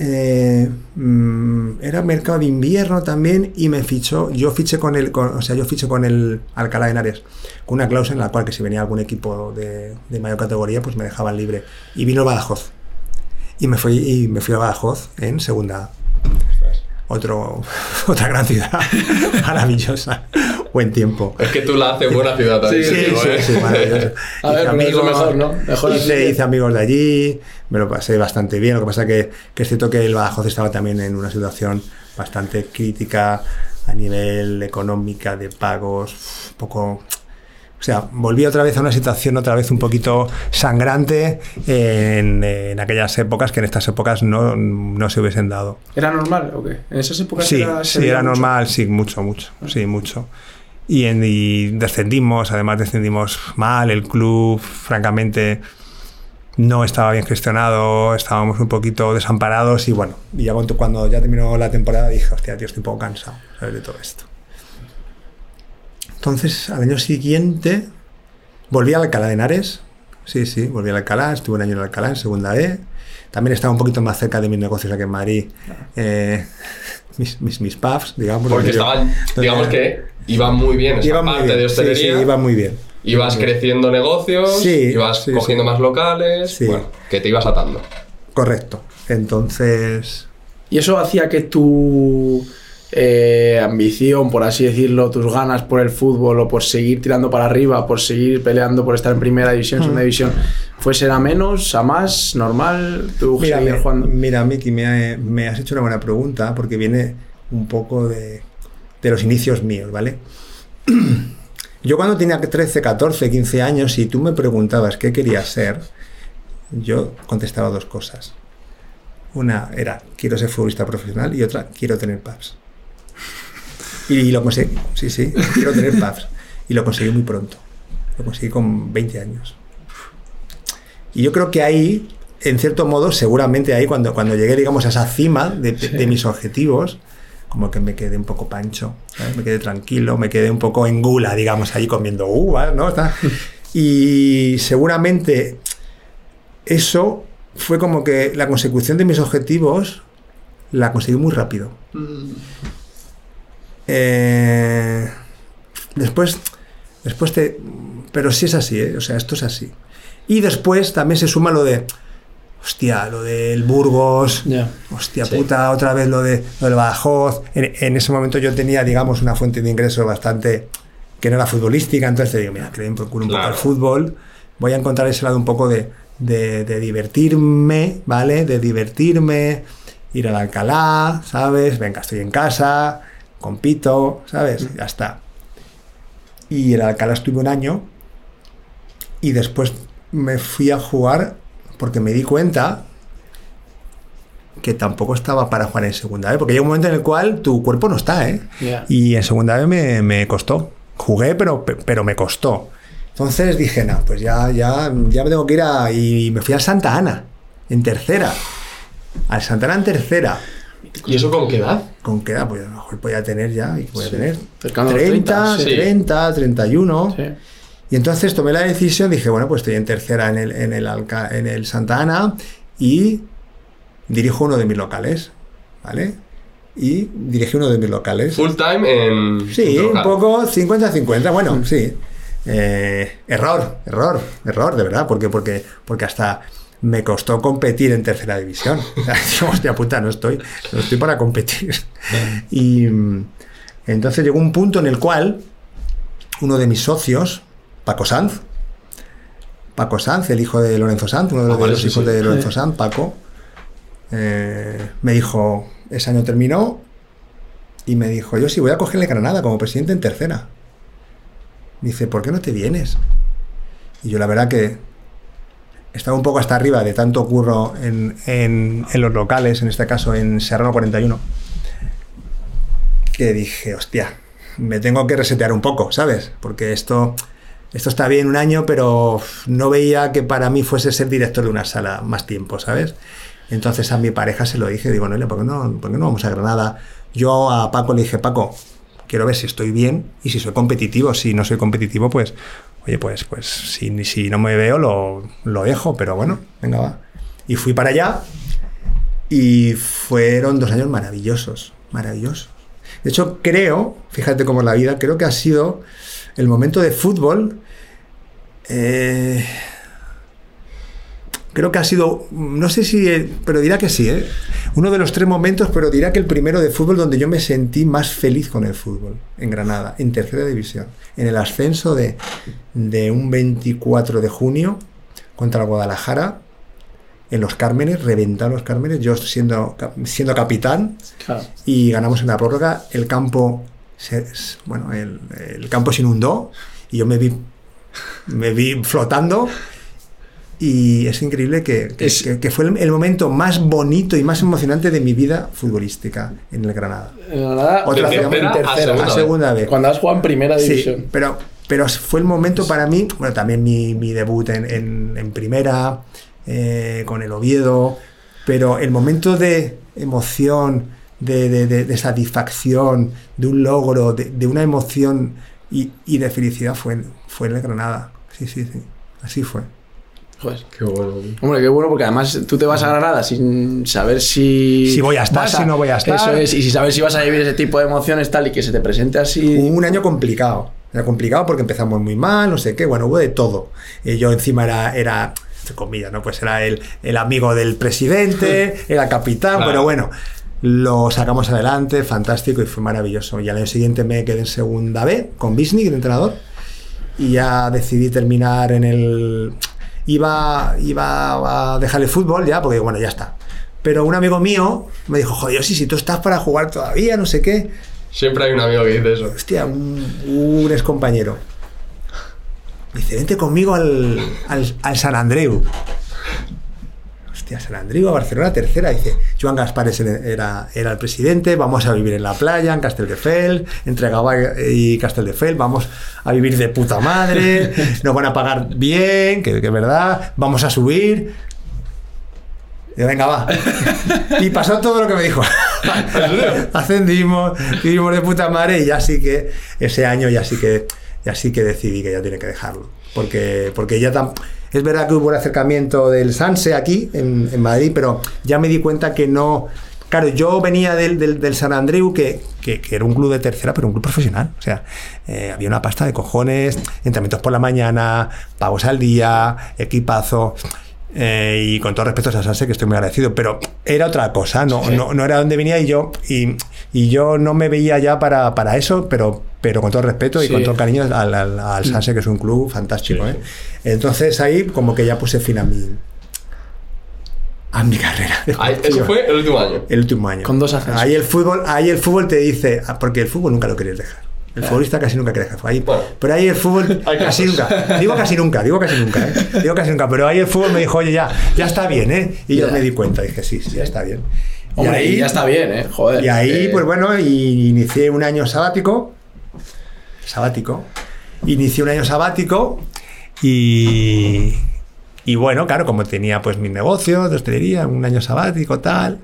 eh, mm, era mercado de invierno también y me fichó, yo fiché con el, con- o sea, yo fiché con el Alcalá de Henares con una cláusula en la cual que si venía algún equipo de, de mayor categoría, pues me dejaban libre. Y vino el Badajoz. Y me fui, y me fui a Badajoz en segunda. Otro, otra gran ciudad maravillosa. Buen tiempo. Es que tú la haces buena ciudad también. Sí, tío, sí, ¿eh? sí, maravilloso. A ver, Hice pero es lo mejor, ¿no? Mejor hice, hice amigos de allí, me lo pasé bastante bien. Lo que pasa que, que es cierto que el Badajoz estaba también en una situación bastante crítica a nivel económica, de pagos, un poco... O sea, volví otra vez a una situación otra vez un poquito sangrante en, en aquellas épocas que en estas épocas no, no se hubiesen dado. ¿Era normal o qué? ¿En esas épocas Sí, era, sí, era mucho? normal, sí, mucho, mucho, sí, mucho. Y, en- y descendimos, además descendimos mal, el club, francamente, no estaba bien gestionado, estábamos un poquito desamparados y bueno, y ya cuando, cuando ya terminó la temporada dije, hostia, tío, estoy un poco cansado ¿sabes? de todo esto. Entonces, al año siguiente, volví a Alcalá de Henares, sí, sí, volví a Alcalá, estuve un año en Alcalá, en segunda E, también estaba un poquito más cerca de mis negocios aquí en Madrid, eh, mis, mis, mis pubs, digamos. Porque yo- estaban, digamos que iba muy bien esa Iba parte bien, de hostelería. sí, iba muy bien. Ibas Muy bien. creciendo negocios, Sí, ibas sí, cogiendo sí. más locales, Sí. bueno, que te ibas atando. Correcto. Entonces, Y eso hacía que tu, eh, ambición, por así decirlo, tus ganas por el fútbol o por seguir tirando para arriba, por seguir peleando por estar en primera división, segunda división, fuese a menos, a más, normal, tú Mira, jugando. mira, Miki, me, me has hecho una buena pregunta porque viene un poco de, de los inicios míos, ¿vale? Yo cuando tenía 13, 14, 15 años, si tú me preguntabas qué quería ser, yo contestaba dos cosas. Una era, quiero ser futbolista profesional y otra, quiero tener pubs. Y lo conseguí, sí, sí, quiero tener pubs. Y lo conseguí muy pronto. Lo conseguí con 20 años. Y yo creo que ahí, en cierto modo, seguramente ahí, cuando, cuando llegué, digamos, a esa cima de, mis objetivos, como que me quedé un poco pancho, me quedé tranquilo, me quedé un poco en gula, digamos, ahí comiendo uvas, ¿no? Y seguramente eso fue como que la consecución de mis objetivos la conseguí muy rápido. Eh, después, después te... Pero sí es así, ¿eh? O sea, esto es así. Y después también se suma lo de... Hostia, lo del Burgos. Ya. Hostia Sí. puta, otra vez lo, de, lo del Badajoz. En, en ese momento yo tenía, digamos, una fuente de ingresos bastante... que no era futbolística, entonces te digo, mira, que procuro un poco al fútbol. Voy a encontrar ese lado un poco de, de, de divertirme, ¿vale? De divertirme, ir al Alcalá, ¿sabes? Venga, estoy en casa, compito, ¿sabes? Ya está. Y en el Alcalá estuve un año y después me fui a jugar porque me di cuenta que tampoco estaba para jugar en segunda vez, porque llega un momento en el cual tu cuerpo no está, ¿eh? Y en segunda vez me, me costó. Jugué, pero, pero me costó. Entonces dije, no, pues ya, ya, ya me tengo que ir a... Y me fui a Santa Ana, en tercera. Al Santa Ana en tercera. ¿Y eso con qué edad? ¿Con qué edad? Pues a lo mejor podía tener ya, y podía tener Cercano a los 30, 30, sí. 30, 31. Sí. Y entonces tomé la decisión, dije, bueno, pues estoy en tercera en el, en el, Alca- en el Santa Ana y dirijo uno de mis locales, ¿vale? Y dirigí uno de mis locales. Full time en. Sí, en un poco 50-50, bueno, sí. Eh, error, error, error, de verdad, porque, porque, porque hasta me costó competir en tercera división. O sea, digo, hostia puta, no estoy, no estoy para competir. Y mm, entonces llegó un punto en el cual uno de mis socios, Paco Sanz, Paco Sanz, el hijo de Lorenzo Sanz, uno de los, Ah, vale, los sí, hijos sí. de Lorenzo Sanz, Paco, eh, me dijo, ese año terminó y me dijo, yo sí voy a cogerle Granada como presidente en tercera. Dice, ¿por qué no te vienes? Y yo la verdad que estaba un poco hasta arriba de tanto curro en, en- en los locales, en este caso en Serrano 41, que dije, hostia, me tengo que resetear un poco, ¿sabes? Porque esto, esto está bien un año, pero no veía que para mí fuese ser director de una sala más tiempo, ¿sabes? Entonces a mi pareja se lo dije, digo, ¿por no, por qué no vamos a Granada? Yo a Paco le dije, Paco, quiero ver si estoy bien y si soy competitivo. Si no soy competitivo, pues, oye, pues, pues si, si no me veo, lo, lo dejo, pero bueno, venga, va. Y fui para allá y fueron dos años maravillosos, maravillosos. De hecho, creo, fíjate cómo es la vida, creo que ha sido el momento de fútbol. eh, creo que ha sido, no sé si, pero dirá que sí, ¿eh? uno de los tres momentos, pero dirá que el primero de fútbol donde yo me sentí más feliz con el fútbol, en Granada, en tercera división, en el ascenso de, de un 24 de junio contra el Guadalajara, en los Cármenes, reventar los Cármenes, yo siendo, siendo capitán, Claro. y ganamos en la prórroga. El campo, se, bueno, el, el campo se inundó y yo me vi, me vi flotando. Y es increíble que, que- Es- que- que fue el, el momento más bonito y más emocionante de mi vida futbolística en el Granada. En Granada, Otra digamos, tercera a segunda. La segunda vez. Cuando has jugado en primera división. Sí, pero, pero fue el momento para mí, bueno, también mi, mi debut en, en- en primera, eh, con el Oviedo, pero el momento de emoción, de, de- de- de satisfacción, de un logro, de, de una emoción y, y de felicidad fue, en- fue en el Granada. Sí, sí, sí. Así fue. Joder. Qué bueno. tío. Hombre, qué bueno, porque además tú te vas a Granada sin saber si. Si voy a estar, vas si no voy a estar. Eso es, y sin saber si vas a vivir ese tipo de emociones tal y que se te presente así. un año complicado. Era complicado porque empezamos muy mal, no sé qué, bueno, hubo de todo. Eh, yo encima era, era, entre comillas, ¿no? Pues era el, el amigo del presidente, era capitán, Claro. pero bueno. Lo sacamos adelante, fantástico y fue maravilloso. Y al año siguiente me quedé en segunda B con Bisnik, de entrenador, y ya decidí terminar en el... Iba, iba a dejar el fútbol ya, porque bueno, ya está. Pero un amigo mío me dijo, joder, sí, si tú estás para jugar todavía, no sé qué. Siempre hay un amigo que dice eso. Hostia, un, un ex compañero. Me dice, vente conmigo al, al, al San Andreu. Hostia, San Andreu, a Barcelona, tercera. Dice, Joan Gaspar era, era el presidente, vamos a vivir en la playa, en Castelldefels, entre Gavà y Castelldefels, vamos a vivir de puta madre, nos van a pagar bien, que es verdad, vamos a subir. Y venga, va. Y pasó todo lo que me dijo. Ascendimos, vivimos de puta madre y ya sí que ese año ya sí que ya sí que decidí que ya tiene que dejarlo. Porque, porque ya tan, es verdad que hubo el acercamiento del Sanse aquí en, en Madrid, pero ya me di cuenta que no. Claro, yo venía del, del, del San Andreu, que, que, que, era un club de tercera, pero un club profesional. O sea, eh, había una pasta de cojones, entrenamientos por la mañana, pagos al día, equipazo. Eh, y con todo respeto a Sanse, que estoy muy agradecido, pero era otra cosa, no, sí. no, no, era donde venía y yo, y, y yo no me veía ya para, para eso, pero, pero con todo respeto y sí. con todo cariño al, al, al, Sanse, que es un club fantástico. Sí. ¿eh? Entonces ahí como que ya puse fin a mi, a mi carrera. Ahí, eso fue el último año. El último año. Con dos ascensos. Ahí el fútbol, ahí el fútbol te dice, ah, porque el fútbol nunca lo querías dejar. El futbolista casi nunca quiere dejar. Ahí, bueno, pero ahí el fútbol casi nunca. Digo casi nunca, digo casi nunca, ¿eh? Digo casi nunca. Pero ahí el fútbol me dijo, oye, ya, ya está bien, ¿eh? Y yo me di cuenta, dije, sí, sí, ya está bien. Hombre, y ahí, ya está bien, ¿eh? Joder. Y ahí, eh... pues bueno, y inicié un año sabático. Sabático. Inicié un año sabático y. Y bueno, claro, como tenía pues mis negocios de hostelería, un año sabático, tal.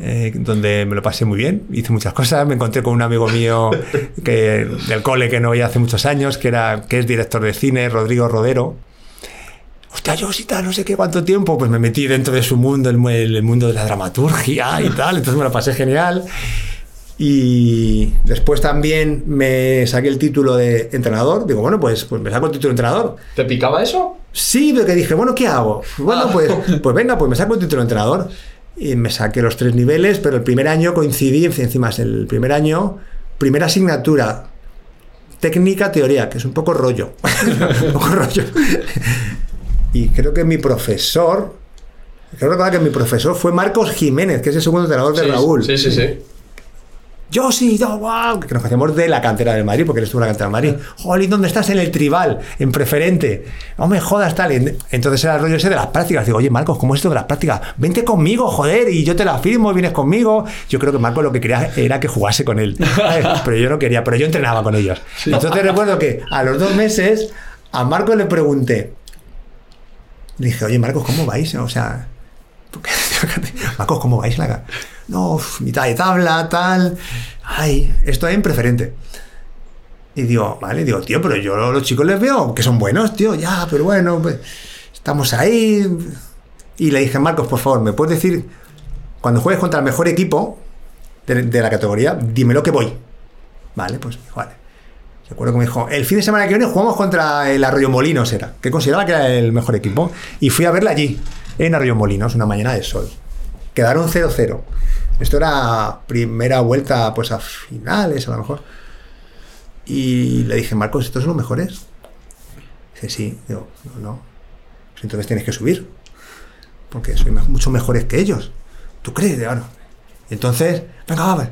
Eh, donde me lo pasé muy bien, hice muchas cosas, me encontré con un amigo mío que, del cole que no veía hace muchos años, que, era, que es director de cine, Rodrigo Rodero. Hostia, yo sí tal, no sé qué cuánto tiempo, pues me metí dentro de su mundo, el, el mundo de la dramaturgia y tal, entonces me lo pasé genial. Y después también me saqué el título de entrenador. Digo, bueno, pues, pues me saco el título de entrenador. ¿Te picaba eso? Sí, porque dije, bueno, ¿qué hago? Bueno, ah. pues, pues venga, pues me saco el título de entrenador y me saqué los tres niveles, pero el primer año coincidí, encima es el primer año, primera asignatura, técnica, teoría, que es un poco rollo. un poco rollo. y creo que mi profesor, creo que mi profesor fue Marcos Jiménez, que es el segundo entrenador de sí, Raúl. Sí, sí, sí. Yo sí, yo, wow, que nos conocemos de la cantera del Madrid, porque él estuvo en la cantera del Madrid. Jolín, ¿dónde estás? En el tribal, en preferente. No me jodas, tal. Entonces era el rollo ese de las prácticas. Digo, oye, Marcos, ¿cómo es esto de las prácticas? Vente conmigo, joder, y yo te la firmo, vienes conmigo. Yo creo que Marcos lo que quería era que jugase con él. Pero yo no quería, pero yo entrenaba con ellos. Entonces recuerdo que a los dos meses a Marcos le pregunté. Le dije, oye, Marcos, ¿cómo vais? O sea, Marcos, ¿cómo vais? La... No, mitad de tabla, tal. Ay, estoy en preferente. Y digo, vale, digo, tío, pero yo los chicos les veo que son buenos, tío, ya, pero bueno, pues, estamos ahí. Y le dije, Marcos, por favor, ¿me puedes decir, cuando juegues contra el mejor equipo de, de la categoría, dímelo que voy? Vale, pues vale. Recuerdo que me dijo, el fin de semana que viene jugamos contra el Arroyo Molinos, era, que consideraba que era el mejor equipo. Y fui a verla allí, en Arroyo Molinos, una mañana de sol. Quedaron 0-0. Esto era primera vuelta, pues a finales, a lo mejor. Y le dije, Marcos, ¿estos son los mejores? Dice, sí. Digo, no, no. Pues entonces tienes que subir. Porque soy mucho mejores que ellos. ¿Tú crees? Bueno. Entonces, venga, vamos.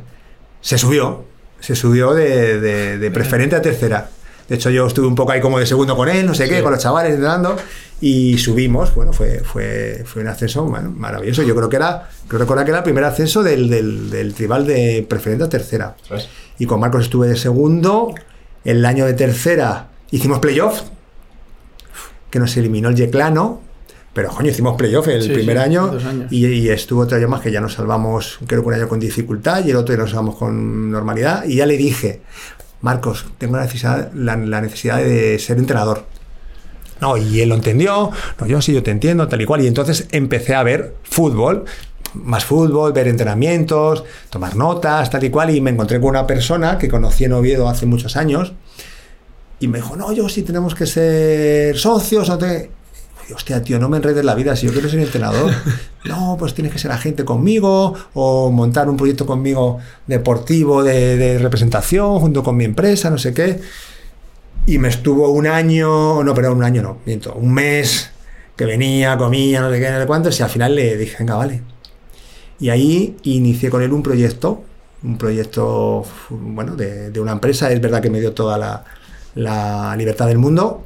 Se subió. Se subió de, de, de, preferente a tercera. De hecho, yo estuve un poco ahí como de segundo con él, no sé qué, con los chavales entrenando y subimos, bueno, fue, fue, fue un ascenso bueno, maravilloso. Yo creo que era, creo recordar que era el primer ascenso del, del, del tribal de preferente a tercera. Y con Marcos estuve de segundo. El año de tercera hicimos playoff, que nos eliminó el Yeclano. Pero, coño, hicimos playoff el sí, primer sí, año y, y, estuvo otro año más que ya nos salvamos, creo que un año con dificultad y el otro ya nos salvamos con normalidad. Y ya le dije, Marcos, tengo la necesidad, la, la necesidad de ser entrenador no, y él lo entendió, no, yo sí, yo te entiendo, tal y cual. Y entonces empecé a ver fútbol, más fútbol, ver entrenamientos, tomar notas, tal y cual. Y me encontré con una persona que conocí en Oviedo hace muchos años. Y me dijo, no, yo sí tenemos que ser socios. No te... hostia, tío, no me enredes la vida, si yo quiero ser entrenador, no, pues tienes que ser agente conmigo o montar un proyecto conmigo deportivo de, de representación junto con mi empresa, no sé qué. Y me estuvo un año, no, perdón, un año no, miento, un mes que venía, comía, no sé qué, no sé cuántos, y al final le dije, venga, vale. Y ahí inicié con él un proyecto, un proyecto, bueno, de, de una empresa, es verdad que me dio toda la, la libertad del mundo,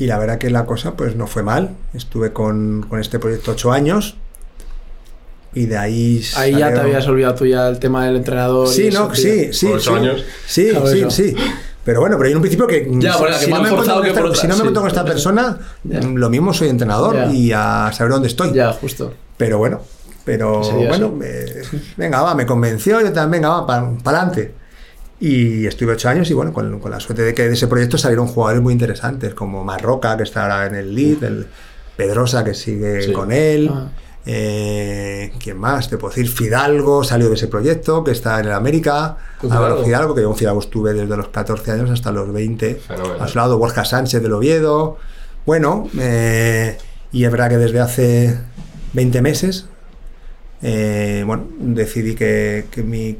y la verdad que la cosa pues no fue mal. Estuve con, con este proyecto ocho años. Y de ahí. Ahí ya te habías olvidado tú ya el tema del entrenador. Sí, no, sí, ocho sí. años. Sí, Claro, sí, sí. Pero bueno, pero hay un principio que. Ya, bueno, que si, no me encuentro con que esta, por si no me otra, encuentro con sí. esta persona, Ya. lo mismo soy entrenador Ya. y a saber dónde estoy. Ya, justo. Pero bueno, pero bueno, eh, venga, va, me convenció, yo también, venga, va, para adelante. Y estuve ocho años y bueno, con, con la suerte de que de ese proyecto salieron jugadores muy interesantes, como Marroca, que está ahora en el lead, el Pedrosa, que sigue Sí. con él. Ah. Eh, ¿Quién más? Te puedo decir, Fidalgo salió de ese proyecto, que está en el América. ¿Con Álvaro Fidalgo? Fidalgo, que yo con Fidalgo estuve desde los 14 años hasta los 20. Fenomenal. A su lado, Borja Sánchez del Oviedo. Bueno, eh, y es verdad que desde hace 20 meses, eh, bueno, decidí que, que mi,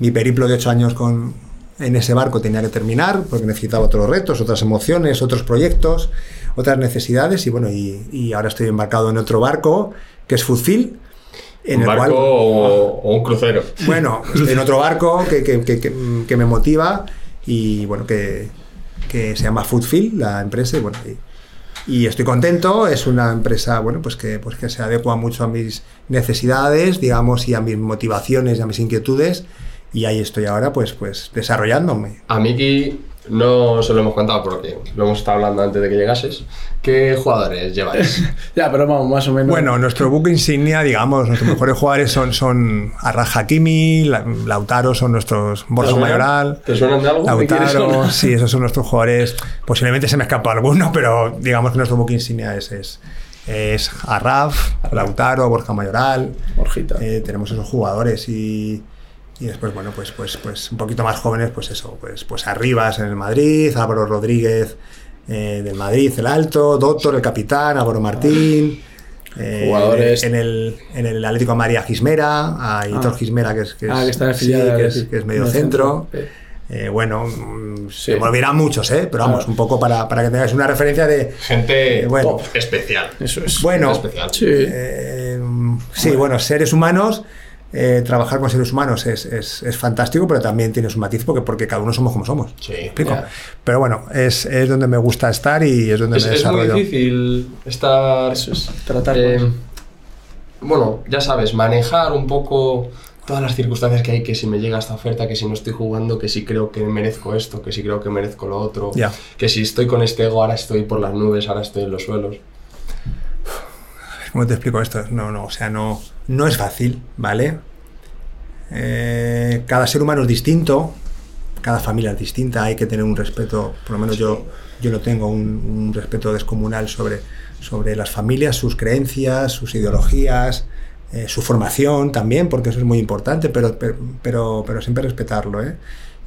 mi periplo de 8 años con, en ese barco tenía que terminar, porque necesitaba otros retos, otras emociones, otros proyectos, otras necesidades, y bueno, y, y ahora estoy embarcado en otro barco, que es Foodfield. En un el barco cual, o, o un crucero. bueno, estoy en otro barco que, que- que- que- me motiva y bueno, que, que se llama Foodfield, la empresa, y bueno, y, y estoy contento, es una empresa, bueno, pues que, pues que se adecua mucho a mis necesidades, digamos, y a mis motivaciones y a mis inquietudes, y ahí estoy ahora, pues, pues desarrollándome. A Miki no se lo hemos contado porque lo hemos estado hablando antes de que llegases. ¿Qué jugadores lleváis? Ya, pero vamos, más o menos. Bueno, nuestro buque insignia, digamos, nuestros mejores jugadores son, son Arraj Hakimi, La- Lautaro son nuestros Borja. Mayoral. ¿Te suenan de algo? ¿De quiénes Lautaro, sí, esos son nuestros jugadores. Posiblemente se me escapa alguno, pero digamos que nuestro buque insignia es, es, es Arraf, Lautaro, Borja Mayoral. Borjita. Eh, tenemos esos jugadores y, y después, bueno, pues, pues, pues un poquito más jóvenes, pues eso, pues, pues Arribas en el Madrid, Álvaro Rodríguez eh, del Madrid, el Alto, Doctor, el capitán, Álvaro Martín. eh, Jugadores- en el, en el Atlético María Gismera, a Hitor Gismera, que es, que es, Ah, que está sí, que es, que es medio centro. Eh, bueno, mm, Sí. se me olvidarán muchos, ¿eh? pero vamos, Claro. un poco para, para que tengáis una referencia de. Gente Eh, bueno. top, especial. Eso es. Bueno, especial. Sí. eh, sí, bueno, seres humanos, eh, trabajar con seres humanos es, es- es fantástico, pero también tiene su matiz porque, porque cada uno somos como somos. Sí. ¿Me explico? Pero bueno, es, es donde me gusta estar y es donde Es, me es muy desarrollo. difícil estar. Eso es. Tratar eh, bueno, ya sabes, manejar un poco todas las circunstancias que hay, que si me llega esta oferta, que si no estoy jugando, que si creo que merezco esto, que si creo que merezco lo otro, Ya. que si estoy con este ego, ahora estoy por las nubes, ahora estoy en los suelos. ¿Cómo te explico esto? No, no, o sea, no, no es fácil, ¿vale? Eh, cada ser humano es distinto, cada familia es distinta, hay que tener un respeto, por lo menos yo, yo lo tengo, un, respeto descomunal sobre, sobre las familias, sus creencias, sus ideologías, eh, su formación también, porque eso es muy importante, pero, pero, pero, pero siempre respetarlo, ¿eh?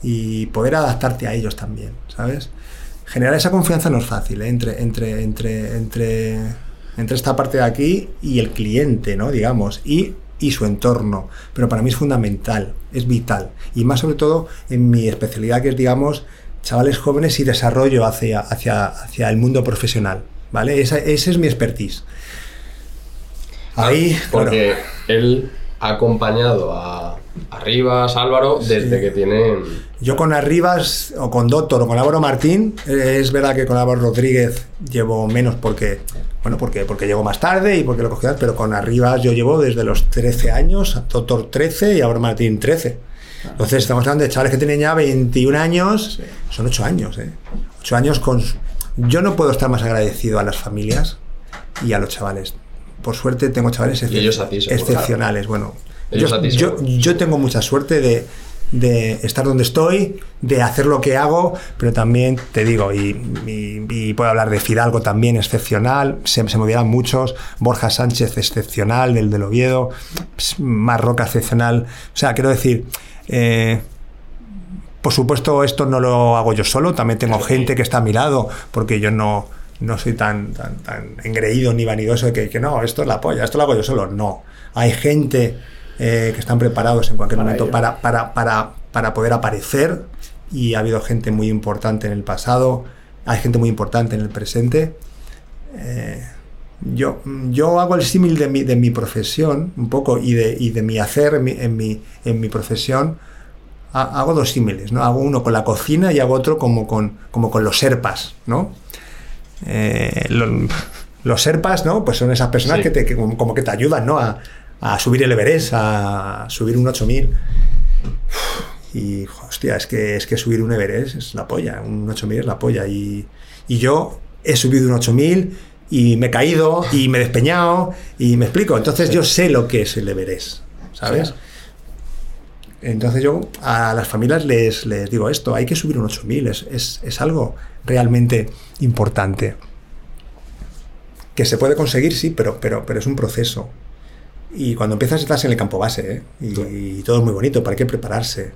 Y poder adaptarte a ellos también, ¿sabes? Generar esa confianza no es fácil, ¿eh? entre, entre, entre, entre, entre esta parte de aquí y el cliente, ¿no? Digamos, y, y su entorno. Pero para mí es fundamental, es vital. Y más sobre todo en mi especialidad, que es, digamos, chavales jóvenes y desarrollo hacia, hacia, hacia el mundo profesional, ¿vale? Esa, esa es mi expertise. Ahí, claro. Porque él ha acompañado a, a Rivas, Álvaro, desde que tienen. Yo con Arribas o con Doctor o con Álvaro Martín, eh, es verdad que con Álvaro Rodríguez llevo menos porque, bueno, porque, porque llego más tarde y porque lo cogí, pero con Arribas yo llevo desde los 13 años, Doctor 13 y Álvaro Martín 13. Entonces estamos hablando de chavales que tienen ya 21 años, son 8 años, ¿eh? 8 años con... Yo no puedo estar más agradecido a las familias y a los chavales. Por suerte tengo chavales Y ellos a ti, seguro. excepcionales. Bueno, yo, yo, tengo mucha suerte de, de estar donde estoy, de hacer lo que hago, pero también te digo, y, y- y puedo hablar de Fidalgo también, excepcional, se, se me olvidan muchos, Borja Sánchez, excepcional, del del Oviedo, Marroca, excepcional. O sea, quiero decir, eh, por supuesto, esto no lo hago yo solo, también tengo gente que está a mi lado, porque yo no, no soy tan, tan, tan engreído ni vanidoso de que, que no, esto es la polla, esto lo hago yo solo. No. Hay gente eh, que están preparados en cualquier Para momento para, para, para, para poder aparecer y ha habido gente muy importante en el pasado, hay gente muy importante en el presente. Eh, yo, yo hago el símil de mi, de mi profesión un poco y de, y de mi hacer en mi, en mi, en mi profesión. Ha- Hago dos símiles, ¿no? Hago uno con la cocina y hago otro como con, como con los serpas, ¿no? Eh, lo- los serpas, ¿no? Pues son esas personas Sí. que, te, que como que te ayudan, ¿no? A, a subir el Everest, a subir un 8000. Y, hostia, es que, es que subir un Everest es la polla, un 8000 es la polla. Y, y yo he subido un 8000 y me he caído y me he despeñado y me explico. Entonces yo sé lo que es el Everest, ¿sabes? Sí. Entonces yo a las familias les, les digo esto, hay que subir un 8000, es, es, es algo realmente importante. Que se puede conseguir, sí, pero, pero, pero es un proceso. Y cuando empiezas estás en el campo base, ¿eh? y, y todo es muy bonito, pero hay que prepararse.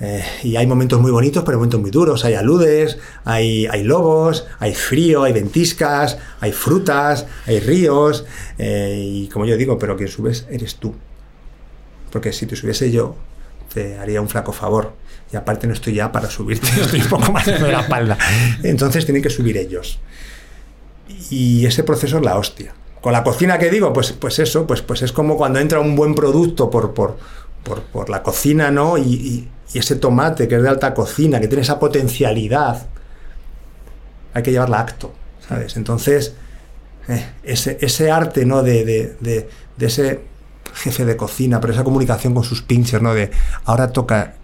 Eh, y hay momentos muy bonitos, pero momentos muy duros. Hay aludes, hay, hay lobos, hay frío, hay ventiscas, hay frutas, hay ríos. eh, y como yo digo, pero quien subes eres tú. Porque si te subiese yo, te haría un flaco favor. Y aparte no estoy ya para subirte, estoy un poco más de la espalda. Entonces tienen que subir ellos. Y ese proceso es la hostia. Con la cocina que digo, pues, pues eso, pues, pues es como cuando entra un buen producto por, por, por, por la cocina, ¿no? Y, ese tomate que es de alta cocina, que tiene esa potencialidad, hay que llevarla a acto, ¿sabes? Entonces, eh, ese, ese arte, ¿no? De, de, de- de ese jefe de cocina, pero esa comunicación con sus pinches, ¿no? De ahora toca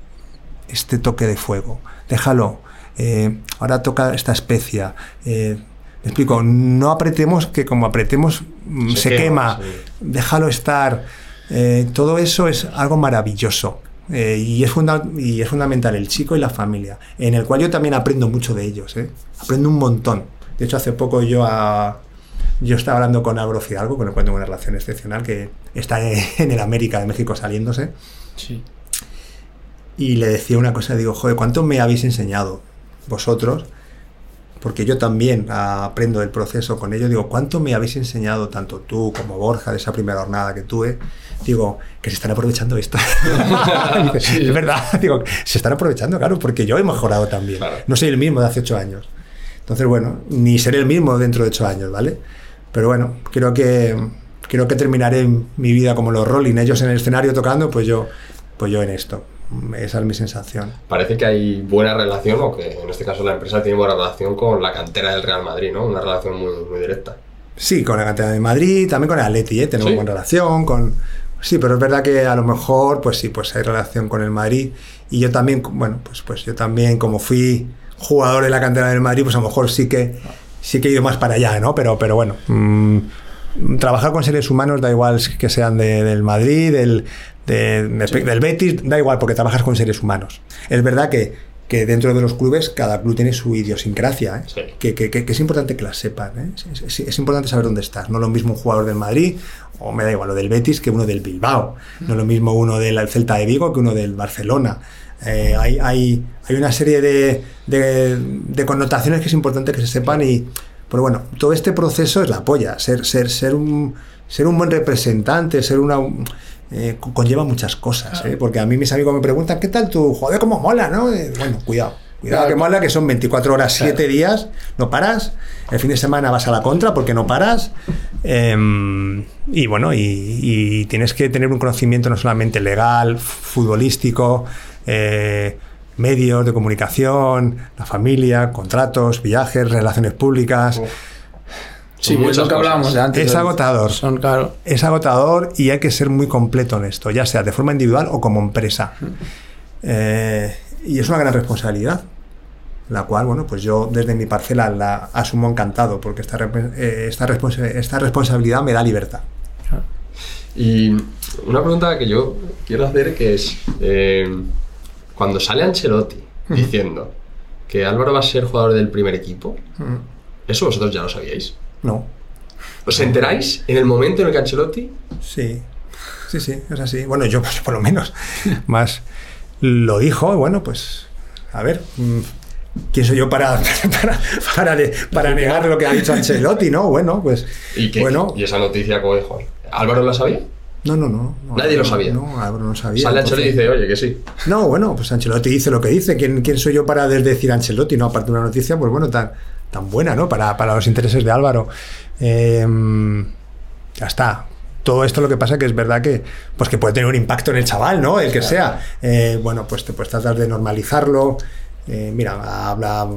este toque de fuego, déjalo, eh, ahora toca esta especia. eh, me explico, no apretemos que como apretemos mm, Se se, quema, quema, sí. déjalo estar. eh, todo eso es algo maravilloso. eh, y, es funda- y es fundamental el chico y la familia, en el cual yo también aprendo mucho de ellos. eh. Aprendo un montón. De hecho, hace poco yo a, yo estaba hablando con Álvaro Fidalgo, con el cual tengo una relación excepcional, que está en el América de México saliéndose. Sí. Y le decía una cosa, digo, joder, ¿cuánto me habéis enseñado vosotros? Porque yo también aprendo del proceso con ellos. Digo, ¿cuánto me habéis enseñado, tanto tú como Borja, de esa primera jornada que tuve? Digo, que se están aprovechando esto. Dice, Es verdad, digo, se están aprovechando, claro, porque yo he mejorado también. Claro. No soy el mismo de hace ocho años. Entonces, bueno, ni seré el mismo dentro de ocho años, ¿vale? Pero bueno, creo que, creo que terminaré mi vida como los Rolling, ellos en el escenario tocando, pues yo, pues yo en esto. Esa es mi sensación. Parece que hay buena relación, o que en este caso la empresa tiene buena relación con la cantera del Real Madrid, ¿no? Una relación muy, muy directa. Sí, con la cantera de Madrid, también con el Atleti, ¿eh? tenemos ¿Sí? buena relación, con... Sí, pero es verdad que a lo mejor, pues sí, pues hay relación con el Madrid. Y yo también, bueno, pues, pues yo también, como fui jugador de la cantera del Madrid, pues a lo mejor sí que sí que he ido más para allá, ¿no? Pero, pero bueno, mm, trabajar con seres humanos da igual que sean de- del Madrid, del, de- de- del Betis, da igual, porque trabajas con seres humanos. Es verdad que, que dentro de los clubes cada club tiene su idiosincrasia, ¿eh? Sí. que, que- es importante que la sepan. ¿eh? Es, es- es importante saber dónde estás. No lo mismo un jugador del Madrid, o me da igual, lo del Betis, que uno del Bilbao. No lo mismo uno del Celta de Vigo que uno del Barcelona. Eh, hay, hay, hay una serie de, de- de connotaciones que es importante que se sepan y, pero bueno, todo este proceso es la polla. Ser, ser, ser, un, ser un buen representante, ser una... eh, co- conlleva muchas cosas, ¿eh? porque a mí mis amigos me preguntan, ¿qué tal tú? Joder, cómo mola, ¿no? Eh, bueno, cuidado. Cuidado Claro. que mola, que son 24 horas, 7 días, no paras. El fin de semana vas a la contra porque no paras. Em, y bueno, y, y tienes que tener un conocimiento no solamente legal, futbolístico, eh, medios de comunicación, la familia, contratos, viajes, relaciones públicas. Sí, es muchas lo que hablábamos de antes. Es agotador. Son. Es agotador y hay que ser muy completo en esto, ya sea de forma individual o como empresa. Eh, y es una gran responsabilidad, la cual, bueno, pues yo desde mi parcela la asumo encantado, porque esta, eh, esta, responsa- esta responsabilidad me da libertad. Y una pregunta que yo quiero hacer que es, eh, cuando sale Ancelotti diciendo que Álvaro va a ser jugador del primer equipo, eso vosotros ya lo sabíais. No, ¿Os enteráis en el momento en el que Ancelotti sí, sí, sí, es así. Bueno, yo pues, por lo menos más lo dijo, bueno, pues, a ver, mm, ¿Quién soy yo para, para, para, negar lo que ha dicho Ancelotti, no? Bueno, pues. ¿Y, qué? bueno, y esa noticia, como dijo, ¿Álvaro la sabía? no, no, no. no, Nadie lo sabía. No, Álvaro no sabía. Sale Ancelotti y dice, oye, que sí. No, bueno, pues Ancelotti dice lo que dice. ¿Quién, quién soy yo para desdecir a Ancelotti? No, aparte de una noticia, pues bueno, tan, tan buena, ¿no? Para, para los intereses de Álvaro. Eh, ya está. Todo esto lo que pasa que es verdad que, pues que puede tener un impacto en el chaval, ¿no? El que sea. Eh, bueno, pues te puedes tratar de normalizarlo. Eh, mira, habla,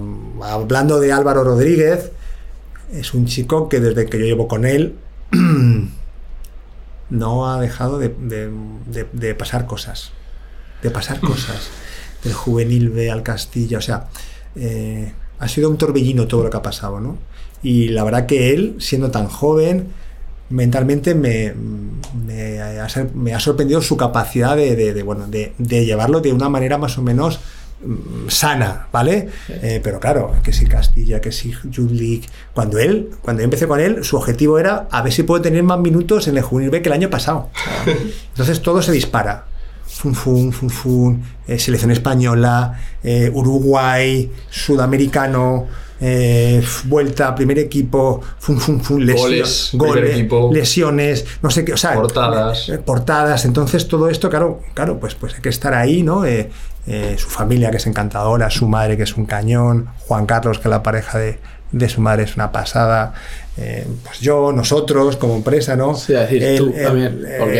hablando de Álvaro Rodríguez, es un chico que desde que yo llevo con él no ha dejado de, de- de- de pasar cosas. De pasar cosas. Del juvenil B al Castilla. O sea, eh, ha sido un torbellino todo lo que ha pasado, ¿no? Y la verdad que él, siendo tan joven, mentalmente me, me, ha, sor- me ha sorprendido su capacidad de, de- de, bueno, de, de llevarlo de una manera más o menos mm, sana, ¿vale? Eh, pero claro, que si Castilla, que si League. Cuando él, cuando yo empecé con él, su objetivo era a ver si puedo tener más minutos en el Juvenil B que el año pasado. Entonces todo se dispara. Fun, fun, fun, fun, eh, selección española, eh, Uruguay, sudamericano, eh, vuelta, primer equipo, fun, fun, fun, lesio- Goles, primer goles, equipo. lesiones, no sé qué, o sea, Portadas. portadas. Entonces todo esto, claro, claro, pues, pues hay que estar ahí, ¿no? Eh, eh, su familia que es encantadora, su madre que es un cañón, Juan Carlos que la pareja de, de su madre es una pasada, eh, pues yo, nosotros como empresa, ¿no? Sí, es decir, El- tú el- también. eh, Porque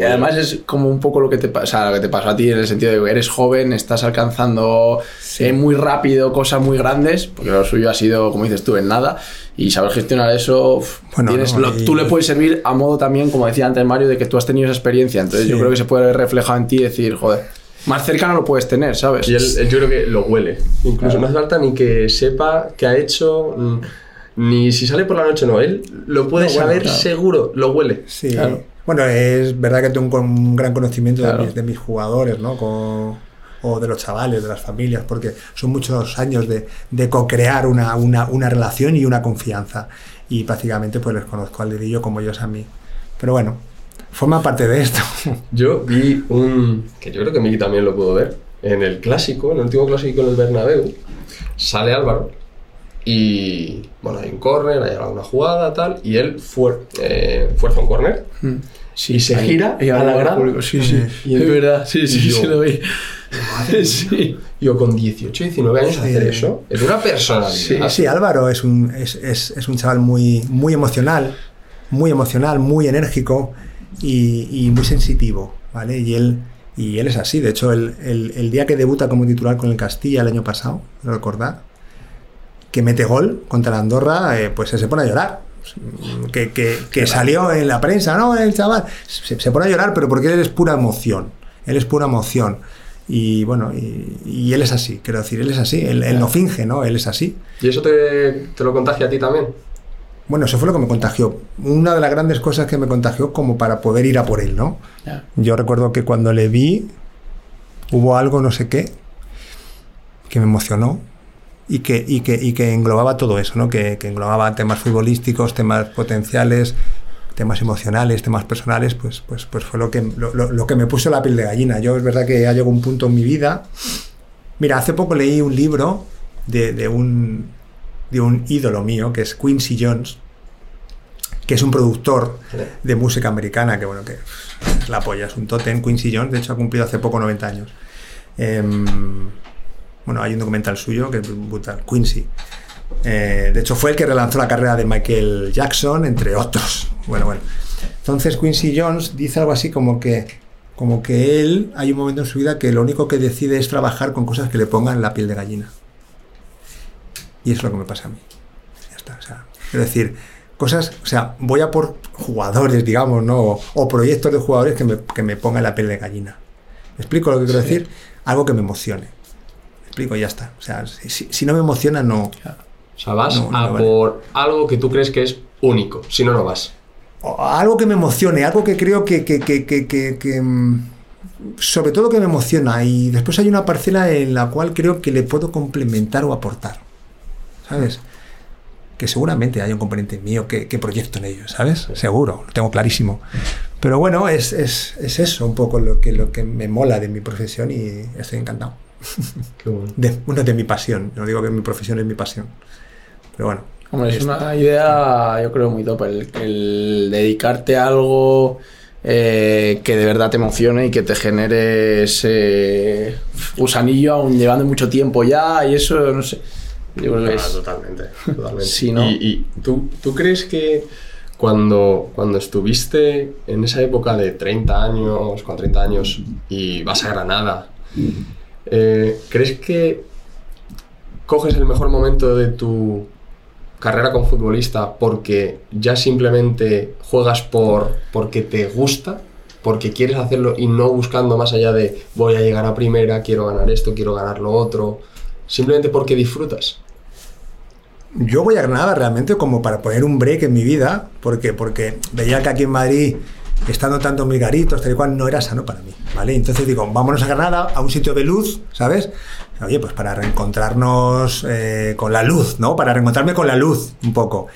eh, además es como un poco lo que te pasa, lo que te pasó a ti en el sentido de que eres joven, estás alcanzando eh, muy rápido cosas muy grandes, porque lo suyo ha sido, como dices tú, en nada, y saber gestionar eso, Bueno, tienes, no, lo- y- tú le puedes servir a modo también, como decía antes Mario, de que tú has tenido esa experiencia, entonces yo Sí. creo que se puede ver reflejado en ti y decir, joder, más cercano lo puedes tener, ¿sabes? Y él, él yo creo que lo huele. Incluso Claro. no hace falta ni que sepa qué ha hecho, mm, ni si sale por la noche no. Él lo puede No, bueno, saber claro. seguro, lo huele. Sí. Claro. Bueno, es verdad que tengo un, gran conocimiento Claro. de, mis, de mis jugadores, ¿no? Con- o de los chavales, de las familias, porque son muchos años de, de co-crear una, una, una relación y una confianza. Y prácticamente pues les conozco al dedillo como ellos a mí. Pero bueno, forma parte de esto. Yo vi un. que yo creo que Miki también lo pudo ver. En el clásico, en el último clásico en el Bernabéu, sale Álvaro y. bueno, hay un córner, hay alguna jugada, tal, y él fuer- eh, fuerza un córner. Mm. y se ahí- gira ahí a la grada. público, Sí, sí, Y es el- verdad, sí, sí, y yo- sí lo vi. sí. Yo con 18, 19 años hacer eso, es una personalidad. Sí, Ah, sí, Álvaro es un, es, es- es un chaval muy, muy emocional, muy emocional, muy enérgico y, y muy sensitivo, ¿vale? Y él, y él es así. De hecho, el, el- el día que debuta como titular con el Castilla el año pasado, lo recordad, que mete gol contra la Andorra, eh, pues se pone a llorar. Que, que- que salió en la prensa, ¿no? El chaval se, se pone a llorar, pero porque él es pura emoción. Él es pura emoción. Y bueno, y, y él es así, quiero decir, él es así. Él, él no finge, ¿no? Él es así. ¿Y eso te, te lo contagia a ti también? Bueno, eso fue lo que me contagió. Una de las grandes cosas que me contagió como para poder ir a por él, ¿no? Yo recuerdo que cuando le vi, hubo algo, no sé qué, que me emocionó y que, y que, y que englobaba todo eso, ¿no? Que, que englobaba temas futbolísticos, temas potenciales, temas emocionales, temas personales, pues, pues, pues fue lo que, lo, lo- que me puso la piel de gallina. Yo es verdad que ha llegado un punto en mi vida. Mira, hace poco leí un libro de, de un, de un ídolo mío, que es Quincy Jones, que es un productor de música americana, que bueno, que es la polla, es un totem, Quincy Jones, de hecho ha cumplido hace poco 90 años. Em, bueno, hay un documental suyo que es brutal, Quincy. Eh, de hecho, fue el que relanzó la carrera de Michael Jackson, entre otros. Bueno, bueno. Entonces, Quincy Jones dice algo así como que, como que él, hay un momento en su vida que lo único que decide es trabajar con cosas que le pongan la piel de gallina. Y eso es lo que me pasa a mí. Ya está. O sea, quiero decir, cosas, o sea, voy a por jugadores, digamos, ¿no? O, o proyectos de jugadores que me, que me pongan la piel de gallina. ¿Me explico lo que quiero Sí. decir? Algo que me emocione. ¿Me explico? Y ya está. O sea, si, si- no me emociona, no. O sea, vas No, a vale. por algo que tú crees que es único, si no, no vas. o algo que me emocione, algo que creo que, que, que, que- que- que, mm, sobre todo que me emociona y después hay una parcela en la cual creo que le puedo complementar o aportar, ¿sabes? Que seguramente hay un componente mío que, que proyecto en ello, ¿sabes? Seguro, lo tengo clarísimo. Pero bueno, es, es, es eso un poco lo que, lo que me mola de mi profesión y estoy encantado. Qué bueno. De, bueno, de mi pasión. No digo que mi profesión es mi pasión. Pero bueno. Hombre, es una idea, yo creo, muy top. El, el dedicarte a algo eh, que de verdad te emocione y que te genere ese gusanillo, aún llevando mucho tiempo ya, y eso, no sé. Yo creo que Ah, es. totalmente, totalmente. Sí, ¿no? ¿Y, y tú, tú crees que cuando, cuando estuviste en esa época de 30 años, con 30 años, y vas a Granada, eh, ¿crees que coges el mejor momento de tu carrera como futbolista porque ya simplemente juegas por porque te gusta, porque quieres hacerlo y no buscando más allá de voy a llegar a primera, quiero ganar esto, quiero ganar lo otro, simplemente porque disfrutas? Yo voy a Granada realmente como para poner un break en mi vida, porque, porque veía que aquí en Madrid, estando tantos mil garitos, tal y cual, no era sano para mí, ¿vale? Entonces digo, vámonos a Granada, a un sitio de luz, ¿sabes? Oye, pues para reencontrarnos eh, con la luz, ¿no? Para reencontrarme con la luz un poco.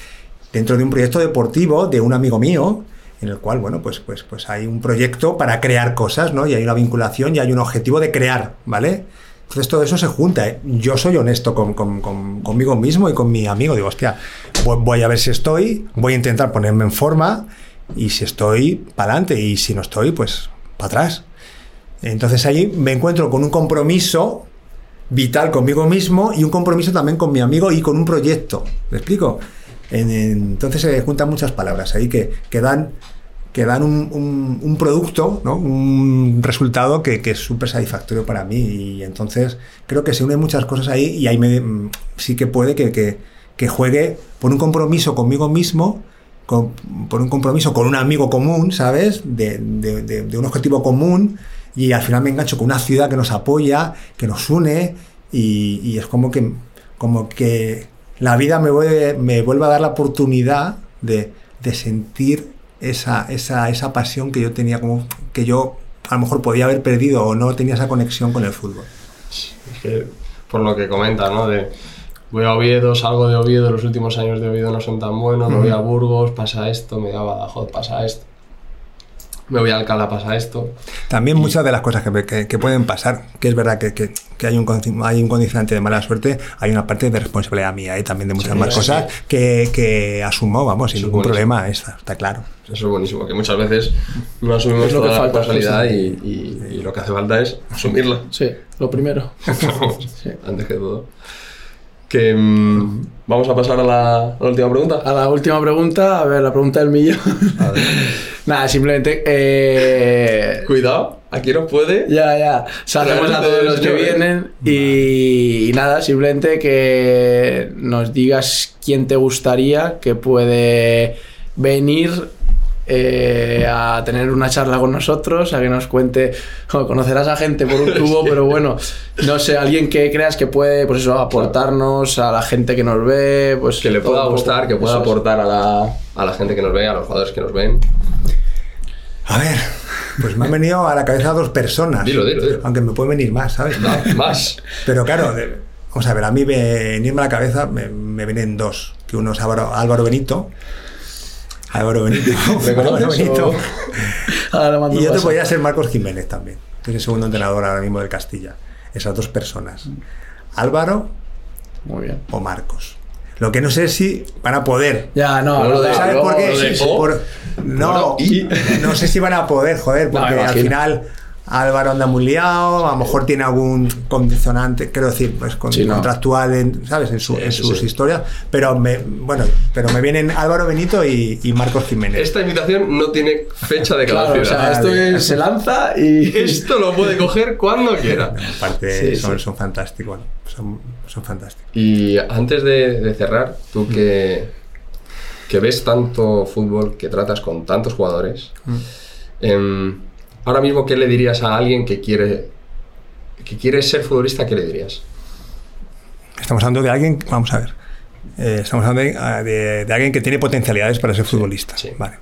Dentro de un proyecto deportivo de un amigo mío, en el cual, bueno, pues, pues, pues hay un proyecto para crear cosas, ¿no? Y hay una vinculación y hay un objetivo de crear, ¿vale? Entonces todo eso se junta. ¿eh? Yo soy honesto con, con- con- conmigo mismo y con mi amigo. Digo, hostia, voy a ver si estoy, voy a intentar ponerme en forma y si estoy, para adelante y si no estoy, pues para atrás. Entonces ahí me encuentro con un compromiso vital conmigo mismo y un compromiso también con mi amigo y con un proyecto. ¿Me explico? En- en- entonces se juntan muchas palabras ahí que, que dan, que dan un, un- un producto, ¿no? un resultado que, que es súper satisfactorio para mí. Y entonces creo que se unen muchas cosas ahí y ahí me, mm, sí que puede que, que- que juegue por un compromiso conmigo mismo. Con- por un compromiso con un amigo común, ¿sabes? De, de- de- de un objetivo común y al final me engancho con una ciudad que nos apoya, que nos une y, y es como que, como que la vida me vuelve, me vuelve a dar la oportunidad de, sentir esa, esa, esa pasión que yo tenía, como que yo a lo mejor podía haber perdido o no tenía esa conexión con el fútbol. Es que, por lo que comentas, ¿no? De voy a Oviedo, salgo de Oviedo, los últimos años de Oviedo no son tan buenos, me voy a Burgos, pasa esto, me voy a Badajoz, pasa esto. Me voy a Alcalá, pasa esto. También muchas de las cosas que, que- que pueden pasar, que es verdad que, que- que hay, un, hay un condicionante de mala suerte, hay una parte de responsabilidad mía y también de muchas Sí, más sí. cosas que, que asumo, vamos, sin es ningún buenísimo. problema, está, está claro. Eso es buenísimo, que muchas veces no asumimos lo que toda la falta, responsabilidad sí, y, y- y lo que hace falta es asumirla. Sí, lo primero. Vamos, Sí. Antes que todo. Que mm, vamos a pasar a la, a la última pregunta. A la última pregunta, a ver, la pregunta del millón. Nada, simplemente. Eh, Cuidado, aquí nos puede. Ya, ya. Saludamos a todos los que vienen y, y nada, simplemente que nos digas quién te gustaría que puede venir eh, a tener una charla con nosotros, a que nos cuente, bueno, conocerás a gente por un tubo, pero bueno, no sé, alguien que creas que puede, pues eso, aportarnos a la gente que nos ve, pues Que le pueda poco. gustar, que pueda aportar a la, a la gente que nos ve, a los jugadores que nos ven. A ver, pues me han venido a la cabeza dos personas. Dilo, dilo, dilo. Aunque me pueden venir más, ¿sabes? Más. Pero claro, vamos a ver, a mí venirme a la cabeza me, me vienen dos. Que uno es Álvaro, Álvaro Benito. Álvaro Benito. ¿Le Álvaro conoces Benito. o- Ahora Y otro podría ser Marcos Jiménez también, que es el segundo entrenador ahora mismo del Castilla. Esas dos personas. Álvaro Muy bien. o Marcos. Lo que no sé es si van a poder. Ya, no, lo de- ¿Sabes no, por qué? lo de Sí, o. por- no, Bueno, y- no sé si van a poder, joder, porque al final Álvaro anda muy liado, a lo mejor tiene algún condicionante, quiero decir, pues con, Sí, no. contractual, en, ¿sabes? En, su- Sí, en sí, sus sí. historias, pero me, bueno, pero me vienen Álvaro Benito y, y Marcos Jiménez. Esta invitación no tiene fecha de Claro, o sea, esto es- se lanza y. Esto lo puede coger cuando quiera. Aparte, Sí, son, sí. son fantásticos, son, son fantásticos. Y antes de, de cerrar, tú que, que ves tanto fútbol, que tratas con tantos jugadores, em, ahora mismo, ¿qué le dirías a alguien que quiere, que quiere ser futbolista? ¿Qué le dirías? Estamos hablando de alguien, vamos a ver, eh, estamos hablando de, de- de alguien que tiene potencialidades para ser futbolista. sí. Vale.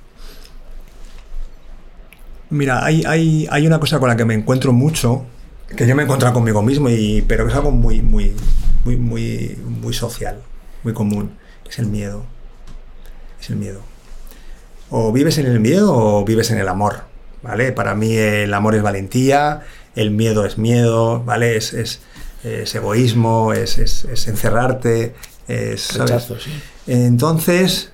Mira, hay, hay, hay una cosa con la que me encuentro mucho, que yo me he encontrado conmigo mismo, y, pero que es algo muy, muy, muy, muy, muy social, muy común, que es el miedo. Es el miedo. O vives en el miedo o vives en el amor, ¿vale? Para mí el amor es valentía, el miedo es miedo, ¿vale? Es, es, es egoísmo, es, es- encerrarte, es... ¿sabes? Rechazo, sí. Entonces,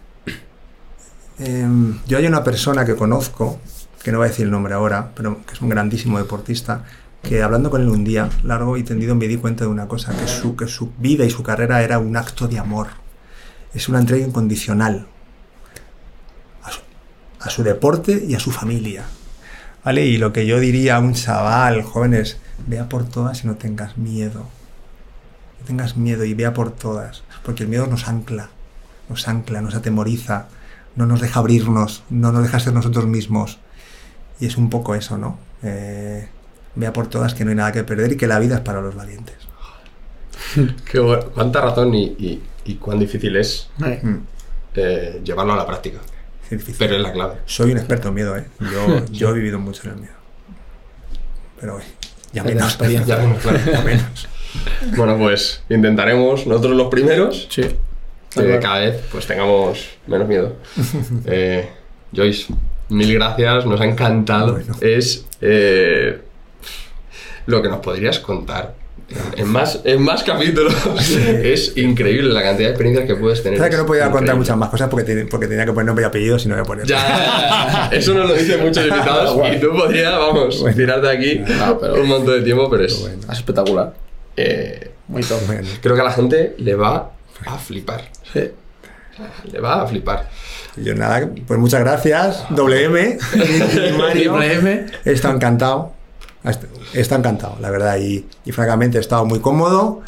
em, yo hay una persona que conozco, que no voy a decir el nombre ahora, pero que es un grandísimo deportista, que hablando con él un día, largo y tendido, me di cuenta de una cosa, que su, que su vida y su carrera era un acto de amor. Es una entrega incondicional a su, a su deporte y a su familia. ¿Vale? Y lo que yo diría a un chaval, jóvenes, vea por todas y no tengas miedo. No tengas miedo y vea por todas, porque el miedo nos ancla, nos ancla, nos atemoriza, no nos deja abrirnos, no nos deja ser nosotros mismos. Y es un poco eso, ¿no? Eh, vea por todas que no hay nada que perder y que la vida es para los valientes. Qué bueno. Cuánta razón y, y- y cuán difícil es eh, llevarlo a la práctica. Es difícil. Pero es la clave. Soy un experto en miedo, ¿eh? Yo, yo he vivido mucho en el miedo. Pero ya menos. experiencia. Ya vemos, claro. Ya menos. Bueno, pues intentaremos nosotros los primeros Sí. que Claro. cada vez pues tengamos menos miedo. Eh, Joyce, mil gracias, nos ha encantado. Bueno. Es eh, lo que nos podrías contar. En más, en más capítulos es increíble la cantidad de experiencias que puedes tener. Sabes que no podía contar muchas más cosas porque, te- porque tenía que poner nombre y apellido si no voy a poner. Ya, eso nos lo dicen muchos invitados y tú podrías, vamos, Bueno. tirarte aquí No, pero- un montón de tiempo, pero es. Bueno. Es espectacular. eh, Muy top. Bueno, creo que a la gente le va a flipar. Sí. Le va a flipar. yo nada, pues muchas gracias. WM, Mario. Triple M. He estado encantado. He estado encantado, la verdad. Y, y francamente he estado muy cómodo.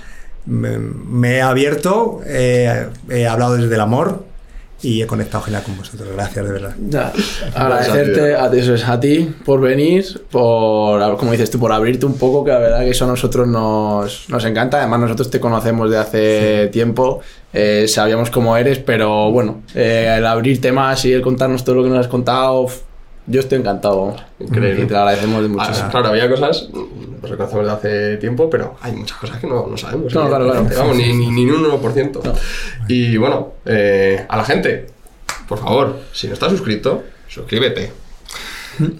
Me, me he abierto. eh, he hablado desde el amor. Y he conectado genial con vosotros. Gracias, de verdad. Ya, agradecerte a ti, eso es, a ti por venir, por, como dices tú, por abrirte un poco, que la verdad que eso a nosotros nos, nos encanta. Además, nosotros te conocemos de hace tiempo, eh, sabíamos cómo eres, pero bueno, eh, el abrirte más y el contarnos todo lo que nos has contado, uf, yo estoy encantado. Increíble. Y te lo agradecemos de Ah, muchísimo. claro, había cosas, nos reconocemos de hace tiempo, pero hay muchas cosas que no, no sabemos. No, claro, claro. Vamos, ni, ni, ni un 1%. Y bueno, eh, a la gente, por favor, si no estás suscrito, suscríbete.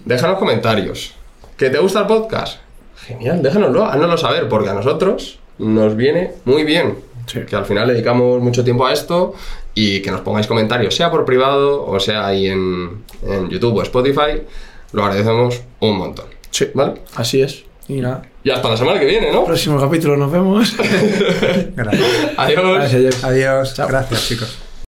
Déjanos comentarios. ¿Que te gusta el podcast? Genial, déjanoslo, háznoslo saber, porque a nosotros nos viene muy bien. Sí. Que al final dedicamos mucho tiempo a esto y que nos pongáis comentarios, sea por privado o sea ahí en, en YouTube o Spotify, lo agradecemos un montón. Sí. ¿Vale? Así es. Y nada, Y hasta la semana que viene, ¿no? próximo capítulo nos vemos. Gracias. Adiós. Gracias. Adiós. Chao. Gracias, chicos.